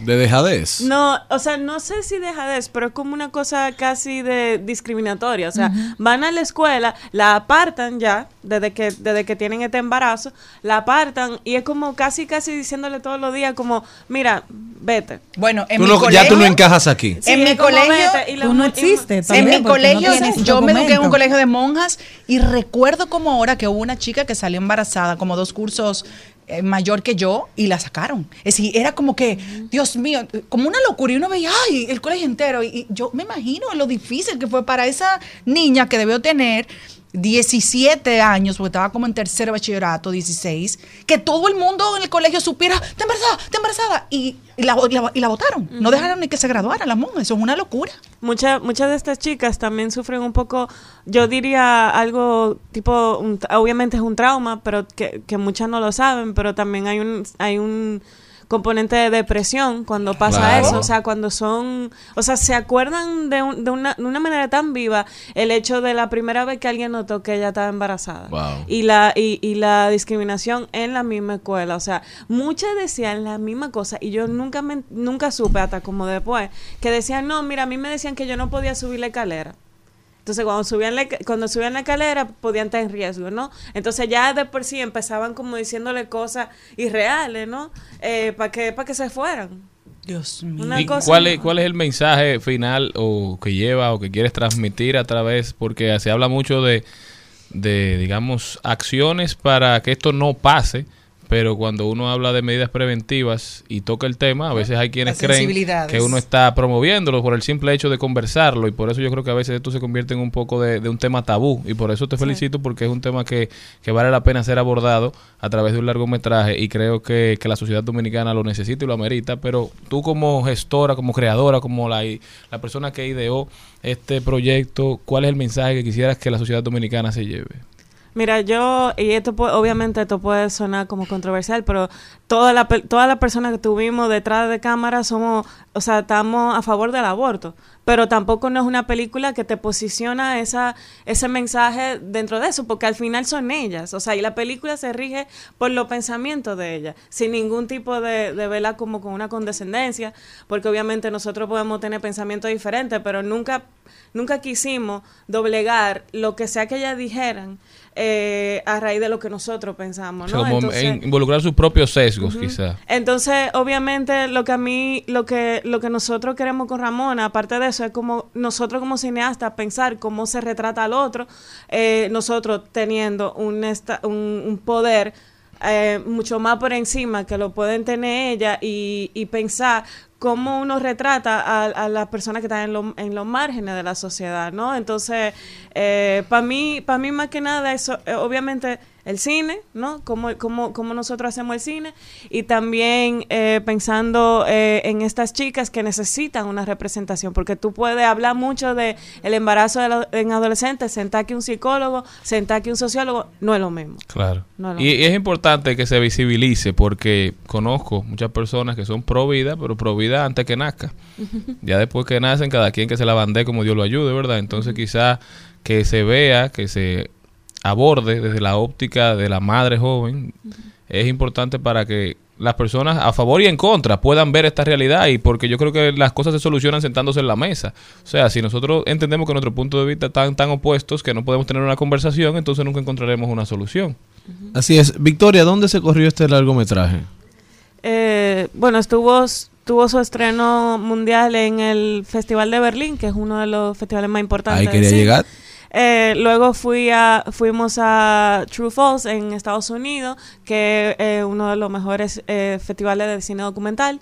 De dejadez. no, o sea, no sé si dejadez, pero es como una cosa casi de discriminatoria. O sea, van a la escuela, la apartan ya, desde que, desde que tienen este embarazo, la apartan y es como casi, casi diciéndole todos los días como, mira, vete. Bueno, Tú no- ya tú no encajas aquí. Sí, en mi colegio, vete, y la Tú no existes. en mi no colegio, yo me eduqué en un colegio de monjas y recuerdo como ahora que hubo una chica que salió embarazada, como dos cursos mayor que yo, y la sacaron. Es decir, era como que, Dios mío, como una locura. Y uno veía, ay, el colegio entero. Y, y yo me imagino lo difícil que fue para esa niña que debió tener 17 años, porque estaba como en tercer bachillerato, 16, que todo el mundo en el colegio supiera, está embarazada, está embarazada. Y, y la, y la- y la votaron. No dejaron ni que se graduara la monja. Eso es una locura. Muchas muchas de estas chicas también sufren un poco, yo diría algo tipo, un- obviamente es un trauma, pero que, que muchas no lo saben, pero también hay un, hay un componente de depresión cuando pasa Claro. eso, o sea, cuando son, o sea, se acuerdan de, un- de, una, de una manera tan viva el hecho de la primera vez que alguien notó que ella estaba embarazada Wow. y la y, y la discriminación en la misma escuela o sea muchas decían la misma cosa y yo nunca me, nunca supe hasta como después que decían no mira a mí me decían que yo no podía subir la escalera entonces cuando subían la, cuando subían la escalera podían estar en riesgo no entonces ya de por sí empezaban como diciéndole cosas irreales no para que para que se fueran. Dios mío. Una ¿Y cosa- cuál es, cuál es el mensaje final o que lleva o que quieres transmitir a través? Porque se habla mucho de, de, digamos, acciones para que esto no pase, pero cuando uno habla de medidas preventivas y toca el tema, a veces hay quienes creen que uno está promoviéndolo por el simple hecho de conversarlo y por eso yo creo que a veces esto se convierte en un poco de, de un tema tabú y por eso te felicito porque es un tema que, que vale la pena ser abordado a través de un largometraje y creo que, que la sociedad dominicana lo necesita y lo amerita, pero tú como gestora, como creadora, como la, la persona que ideó este proyecto, ¿cuál es el mensaje que quisieras que la sociedad dominicana se lleve? Mira, yo, y esto obviamente esto puede sonar como controversial, pero toda la, pe- todas las personas que tuvimos detrás de cámara somos, o sea, estamos a favor del aborto, pero tampoco no es una película que te posiciona esa, ese mensaje dentro de eso, porque al final son ellas, o sea, y la película se rige por los pensamientos de ellas, sin ningún tipo de, de vela como con una condescendencia, porque obviamente nosotros podemos tener pensamientos diferentes, pero nunca, nunca quisimos doblegar lo que sea que ellas dijeran eh, a raíz de lo que nosotros pensamos, ¿no? Entonces- en- involucrar sus propios sesgos, Entonces, obviamente, lo que a mí, lo que, lo que nosotros queremos con Ramona, aparte de eso, es como nosotros como cineastas pensar cómo se retrata al otro, eh, nosotros teniendo un, esta- un, un poder eh, mucho más por encima que lo pueden tener ella y, y pensar cómo uno retrata a, a las personas que están en, lo- en los márgenes de la sociedad, ¿no? Entonces, para mí, para mí más que nada eso, eh, obviamente el cine, ¿no? Cómo, cómo, cómo nosotros hacemos el cine y también eh, pensando eh, en estas chicas que necesitan una representación, porque tú puedes hablar mucho de el embarazo de la- en adolescentes, sentar que un psicólogo, sentar que un sociólogo, no es lo mismo. Claro. No es lo y, y es importante que se visibilice porque conozco muchas personas que son pro vida, pero pro vida antes que nazca. Ya después que nacen, cada quien que se la bande como Dios lo ayude, ¿verdad? Entonces quizás que se vea, que se aborde desde la óptica de la madre joven, es importante para que las personas a favor y en contra puedan ver esta realidad y porque yo creo que las cosas se solucionan sentándose en la mesa. O sea, si nosotros entendemos que nuestros puntos de vista están tan opuestos que no podemos tener una conversación, entonces nunca encontraremos una solución. Así es. Victoria, ¿dónde se corrió este largometraje? Eh, bueno, estuvo, tuvo su estreno mundial en el Festival de Berlín, que es uno de los festivales más importantes. Ahí quería llegar. Eh, luego fuimos a True Falls en Estados Unidos, que es uno de los mejores eh, festivales de cine documental.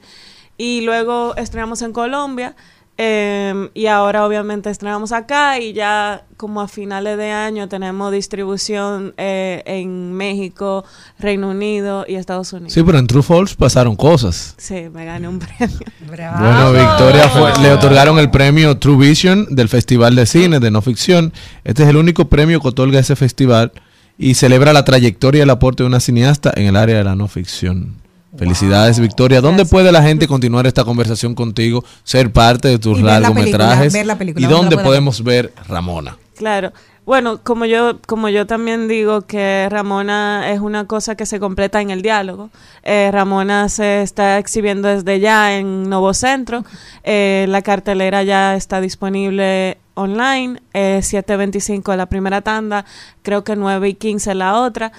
Y luego estrenamos en Colombia. Eh, y ahora obviamente estrenamos acá y ya como a finales de año tenemos distribución eh, en México, Reino Unido y Estados Unidos. Sí, pero en True Falls pasaron cosas. Sí, me gané un premio. Bueno, Victoria fue- le otorgaron el premio True Vision del Festival de Cine de No Ficción. Este es el único premio que otorga ese festival y celebra la trayectoria y el aporte de una cineasta en el área de la no ficción. Felicidades, Victoria. ¿Dónde puede la gente continuar esta conversación contigo, ser parte de tus Y ver la largometrajes? película, ver la película. ¿Y ¿Dónde podemos ver Ramona? Claro. Bueno, como yo, como yo también digo que Ramona es una cosa que se completa en el diálogo. eh, Ramona se está exhibiendo desde ya en Novo Centro. eh, la cartelera ya está disponible online. eh, 7.25 la primera tanda, creo que 9 y 15 la otra.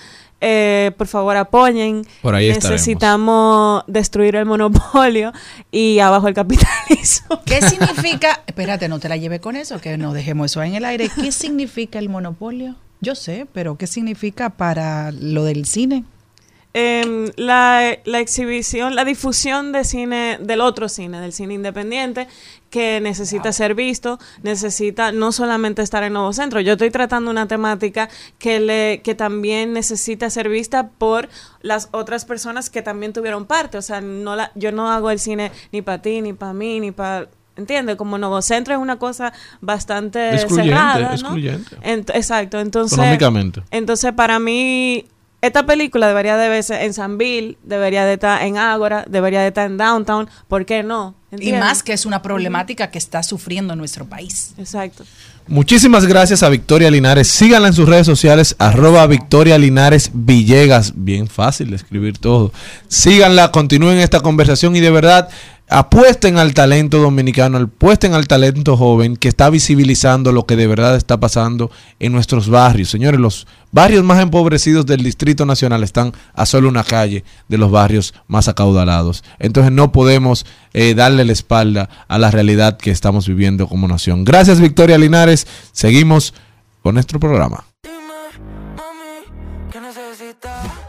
Eh, por favor apoyen. Por ahí estaremos. Necesitamos destruir el monopolio y abajo el capitalismo. ¿Qué significa? Espérate, no te la lleve con eso, que no dejemos eso en el aire. ¿Qué significa el monopolio? Yo sé, pero ¿qué significa para lo del cine? Em, la, la exhibición, la difusión de cine, del otro cine, del cine independiente, que necesita ser visto, necesita no solamente estar en Nuevo Centro. Yo estoy tratando una temática que, le, que también necesita ser vista por las otras personas que también tuvieron parte. O sea, no la, yo no hago el cine ni para ti, ni para mí, ni para... ¿Entiendes? Como Nuevo Centro es una cosa bastante Excluyente, cerrada, ¿no? excluyente. Ent- exacto, entonces... Económicamente. Entonces, para mí, esta película debería de verse en Sanville, debería de estar en Ágora, debería de estar en Downtown. ¿Por qué no? Y más que es una problemática que está sufriendo nuestro país. Exacto. Muchísimas gracias a Victoria Linares. Síganla en sus redes sociales, arroba Victoria Linares Villegas. Bien fácil de escribir todo. Síganla, continúen esta conversación y de verdad apuesten al talento dominicano, apuesten al talento joven que está visibilizando lo que de verdad está pasando en nuestros barrios. Señores, los barrios más empobrecidos del Distrito Nacional están a solo una calle de los barrios más acaudalados. Entonces no podemos eh, darle la espalda a la realidad que estamos viviendo como nación. Gracias Victoria Linares. Seguimos con nuestro programa. ¿Qué necesitas?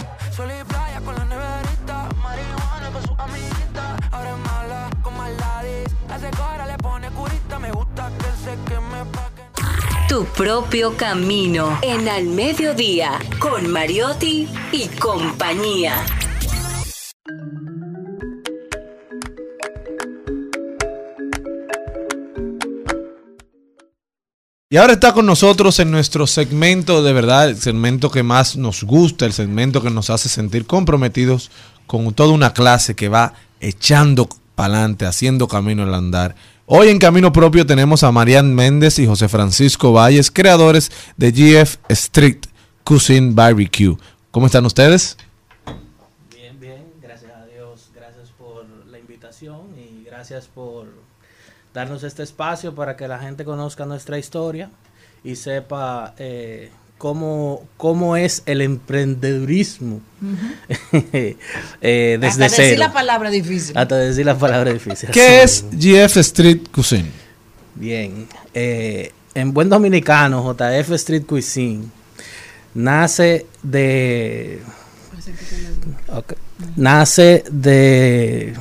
Propio camino en Al Mediodía con Mariotti y compañía. Y ahora está con nosotros en nuestro segmento, de verdad, el segmento que más nos gusta, el segmento que nos hace sentir comprometidos con toda una clase que va echando para adelante, haciendo camino al andar. Hoy en Camino Propio tenemos a Marian Méndez y José Francisco Valles, creadores de GF Street Cuisine Barbecue. ¿Cómo están ustedes? Bien, bien, gracias a Dios, gracias por la invitación y gracias por darnos este espacio para que la gente conozca nuestra historia y sepa eh, cómo, cómo es el emprendedurismo eh, desde Hasta cero. decir la palabra difícil. Hasta decir la palabra difícil. ¿Qué es GF Street Cuisine? Bien, eh, en buen dominicano, JF Street Cuisine nace de nace de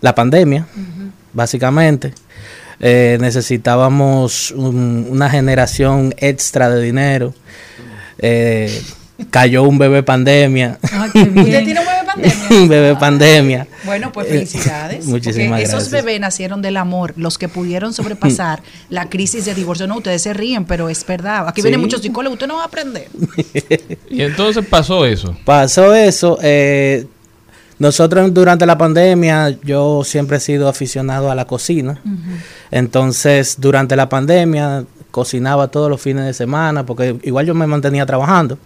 la pandemia, básicamente. Eh, necesitábamos un- una generación extra de dinero. Eh, cayó un bebé pandemia. ¿Usted tiene un bebé pandemia? un bebé pandemia. Bueno, pues Eh, felicidades. Muchísimas porque gracias. Esos bebés nacieron del amor, los que pudieron sobrepasar la crisis de divorcio. No, ustedes se ríen, pero es verdad. Aquí Sí. vienen muchos psicólogos, usted no va a aprender. Y entonces pasó eso. Pasó eso. eh, nosotros durante la pandemia, yo siempre he sido aficionado a la cocina. Entonces, durante la pandemia, cocinaba todos los fines de semana, porque igual yo me mantenía trabajando.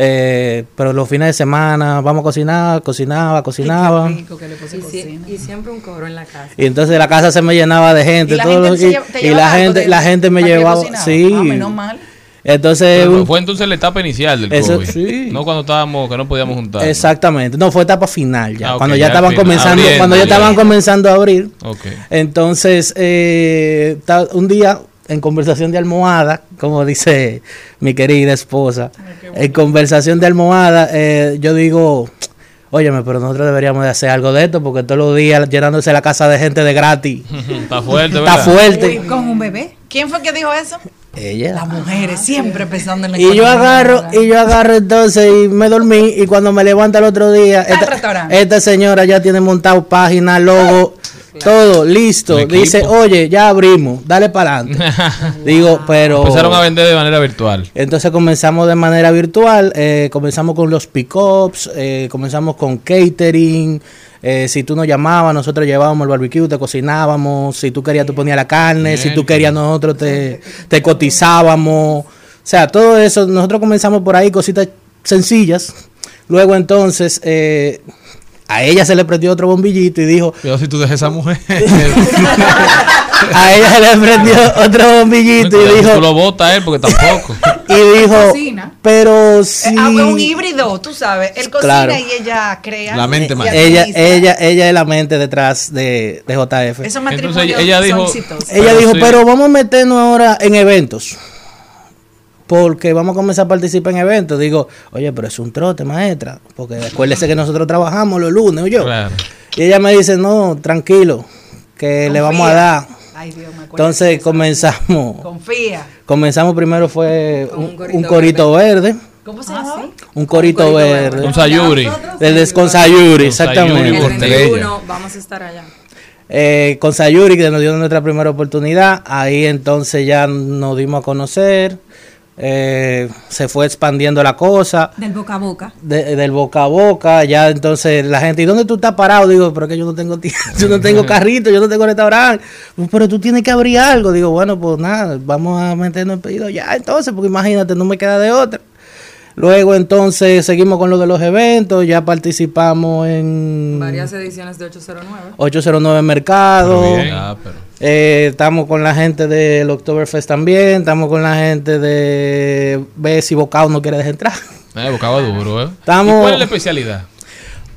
Eh, pero los fines de semana, vamos a cocinar, cocinaba, cocinaba. Y, siempre un coro en la casa. Y entonces la casa se me llenaba de gente. ¿Y la todos gente y, la gente, de- la gente me llevaba. Sí. Ah, menos mal. Entonces, Pero un- fue entonces la etapa inicial del Eso, COVID. sí. No cuando estábamos, que no podíamos juntar. Exactamente. No, fue etapa final ya. Ah, cuando ya, estaban final. comenzando, Abriendo, cuando ya ya. estaban comenzando a abrir. Ok. Entonces, eh, ta- un día en conversación de almohada, como dice mi querida esposa, en conversación de almohada, eh, yo digo, óyeme, pero nosotros deberíamos de hacer algo de esto porque todos los días llenándose la casa de gente de gratis. Está fuerte, Está fuerte. Con un bebé. ¿Quién fue que dijo eso? Ella. Las mujeres, siempre pensando en la Y yo agarro, y yo agarro entonces y me dormí y cuando me levanto el otro día, esta, restaurante. esta señora ya tiene montado página, logo, todo listo. Dice, oye, ya abrimos, dale para adelante. Digo, pero... Empezaron a vender de manera virtual. Entonces comenzamos de manera virtual, eh, comenzamos con los pick-ups, eh, comenzamos con catering. eh, si tú nos llamabas, nosotros llevábamos el barbecue, te cocinábamos. Si tú querías, tú ponías la carne. Si tú querías, nosotros te, te cotizábamos. O sea, todo eso, nosotros comenzamos por ahí, cositas sencillas. Luego entonces, eh, a ella se le prendió otro bombillito y dijo, Cuidado si tú dejas esa mujer. a ella se le prendió otro bombillito y si dijo, Tú lo botas él porque tampoco. y dijo, Cocina. pero si... Ah, fue un híbrido, tú sabes. Él cocina Claro. y ella crea. La mente y ella, ella, ella es la mente detrás de, de JF. Esos matrimonios Entonces, ella son dijo- exitosos. Ella Pero dijo, sí. pero vamos a meternos ahora en eventos. Porque vamos a comenzar a participar en eventos. Digo, oye, pero es un trote, maestra. Porque acuérdese que nosotros trabajamos los lunes, ¿o yo? Claro. Y ella me dice, no, tranquilo, que le vamos a dar. Ay, Dios, me acuerdo. Entonces comenzamos. Confía. Comenzamos primero fue un, corito un corito verde. ¿Cómo se llama? Un corito, verde. Con Sayuri. Desde con Sayuri, Con exactamente. Sayuri El por Estrella. 21 vamos a estar allá. Eh, con Sayuri, que nos dio nuestra primera oportunidad, ahí entonces ya nos dimos a conocer, eh, se fue expandiendo la cosa, Del boca a boca. de- del boca a boca, ya entonces la gente, ¿y dónde tú estás parado? Digo, pero es que yo no tengo tiempo, yo no tengo carrito, yo no tengo restaurante, pero tú tienes que abrir algo. Digo, bueno, pues nada, vamos a meternos en pedido ya, entonces, porque imagínate, no me queda de otra. Luego entonces seguimos con lo de los eventos, ya participamos en Varias ediciones de 809. 809 Mercado. Pero bien. Ah, pero- Eh, estamos con la gente del Oktoberfest también. Estamos con la gente de. Ve si Bocao no quiere dejar entrar. Eh, bocaba duro, ¿eh? Estamos- ¿Y ¿Cuál es la especialidad?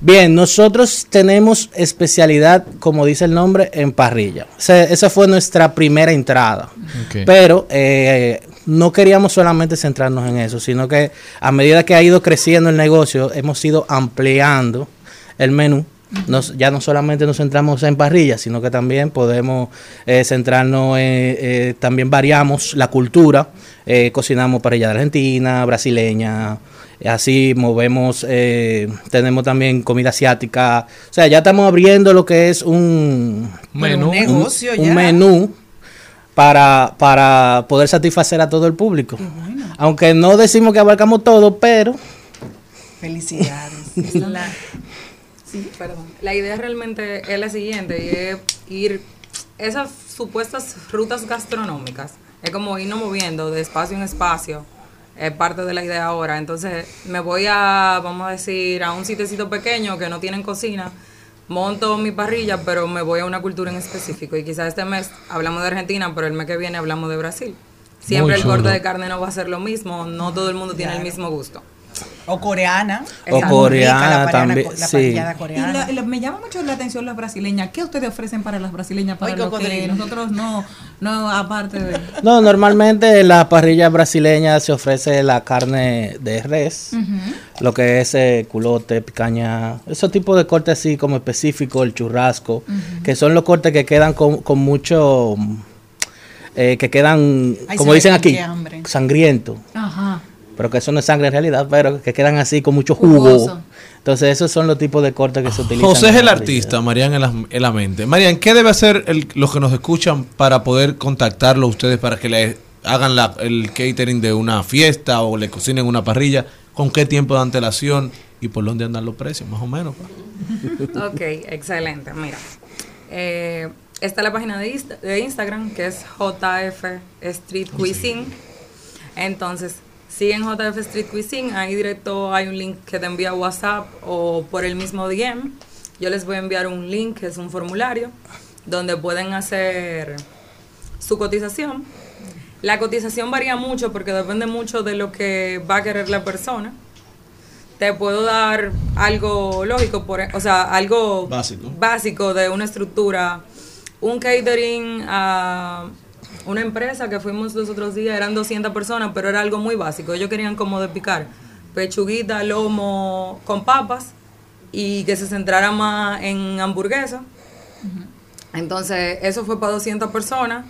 Bien, nosotros tenemos especialidad, como dice el nombre, en parrilla. O sea, esa fue nuestra primera entrada. Pero eh, no queríamos solamente centrarnos en eso, sino que a medida que ha ido creciendo el negocio, hemos ido ampliando el menú. Nos- ya no solamente nos centramos en parrillas, sino que también podemos eh, centrarnos en, eh, también variamos la cultura, eh, cocinamos parrilla de Argentina, brasileña, así movemos, eh, tenemos también comida asiática, o sea, ya estamos abriendo lo que es un Menú. un negocio un menú para, para poder satisfacer a todo el público. Aunque no decimos que abarcamos todo, pero Felicidades. La, sí, perdón. La idea realmente es la siguiente, y es ir esas supuestas rutas gastronómicas. Es como irnos moviendo de espacio en espacio. Es parte de la idea ahora. Entonces me voy a, vamos a decir, a un sitiecito pequeño que no tienen cocina. Monto mi parrilla, pero me voy a una cultura en específico. Y quizás este mes hablamos de Argentina, pero el mes que viene hablamos de Brasil. Siempre el corte de carne no va a ser lo mismo. No todo el mundo tiene el mismo gusto. O coreana. O coreana rica la también, La sí. parrillada Y coreana. la- la- me llama mucho la atención las brasileñas. ¿Qué ustedes ofrecen para las brasileñas? Para Ay, lo que nosotros no, no aparte de... no, normalmente en las parrillas brasileñas se ofrece la carne de res, lo que es eh, culote, picaña, esos tipos de cortes así como específicos, el churrasco, que son los cortes que quedan con, con mucho, eh, que quedan, Ay, como dicen aquí, sangriento. Ajá. Pero que eso no es sangre en realidad, pero que quedan así con mucho jugo. Jugoso. Entonces esos son los tipos de cortes que se utilizan. José es el artista, Marian en la, en la mente. Marian, ¿qué debe hacer el- los que nos escuchan para poder contactarlo a ustedes para que le hagan la- el catering de una fiesta o le cocinen una parrilla? ¿Con qué tiempo de antelación y por dónde andan los precios, más o menos? pa? Ok, excelente. Mira, eh, está la página de, Insta- de Instagram que es JF Street Cuisine. Entonces, siguen JF Street Cuisine. Ahí directo hay un link que te envía WhatsApp o por el mismo DM. Yo les voy a enviar un link que es un formulario donde pueden hacer su cotización. La cotización varía mucho porque depende mucho de lo que va a querer la persona te puedo dar algo lógico, por, e- o sea, algo Básico. básico de una estructura. Un catering a una empresa que fuimos los otros días, eran 200 personas, pero era algo muy básico. Ellos querían como de picar pechuguita, lomo con papas y que se centrara más en hamburguesa. Entonces, eso fue para 200 personas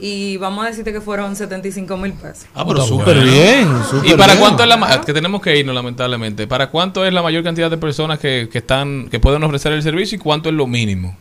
y vamos a decirte que fueron 75 mil pesos. Ah, pero súper bueno. bien. ¿Y para bien. cuánto es la ma- que tenemos que irnos lamentablemente? ¿Para cuánto es la mayor cantidad de personas que, que están que pueden ofrecer el servicio y cuánto es lo mínimo?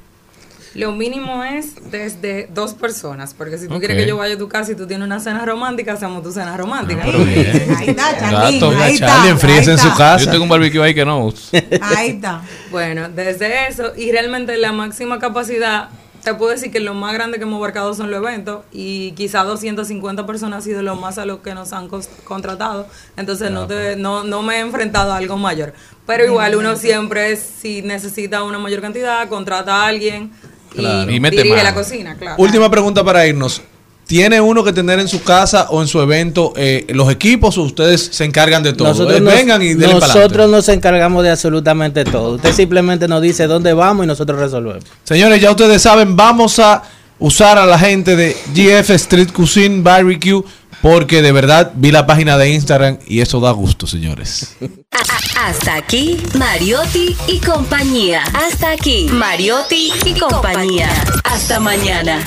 Lo mínimo es desde dos personas, porque si tú quieres que yo vaya a tu casa y tú tienes una cena romántica, hacemos tu cena romántica. bien. Ahí está. Charlie. Ahí está. Enfríese en su casa. Yo tengo un barbecue ahí que no. Ahí está. Bueno, desde eso, y realmente la máxima capacidad, te puedo decir que lo más grande que hemos abarcado son los eventos, y quizá 250 personas ha sido lo más a lo que nos han contratado, entonces no, te- no, no me he enfrentado a algo mayor. Pero igual uno siempre, si necesita una mayor cantidad, contrata a alguien Claro. Y mete dirige mano. la cocina, claro. Última pregunta para irnos. ¿Tiene uno que tener en su casa o en su evento eh, los equipos o ustedes se encargan de todo? Eh, nos- Vengan y denle para nosotros nos encargamos de absolutamente todo. Usted simplemente nos dice dónde vamos y nosotros resolvemos. Señores, ya ustedes saben, vamos a usar a la gente de GF Street Cuisine Barbecue porque de verdad vi la página de Instagram y eso da gusto, señores. Hasta aquí, Mariotti y compañía. Hasta aquí, Mariotti y compañía. Hasta mañana.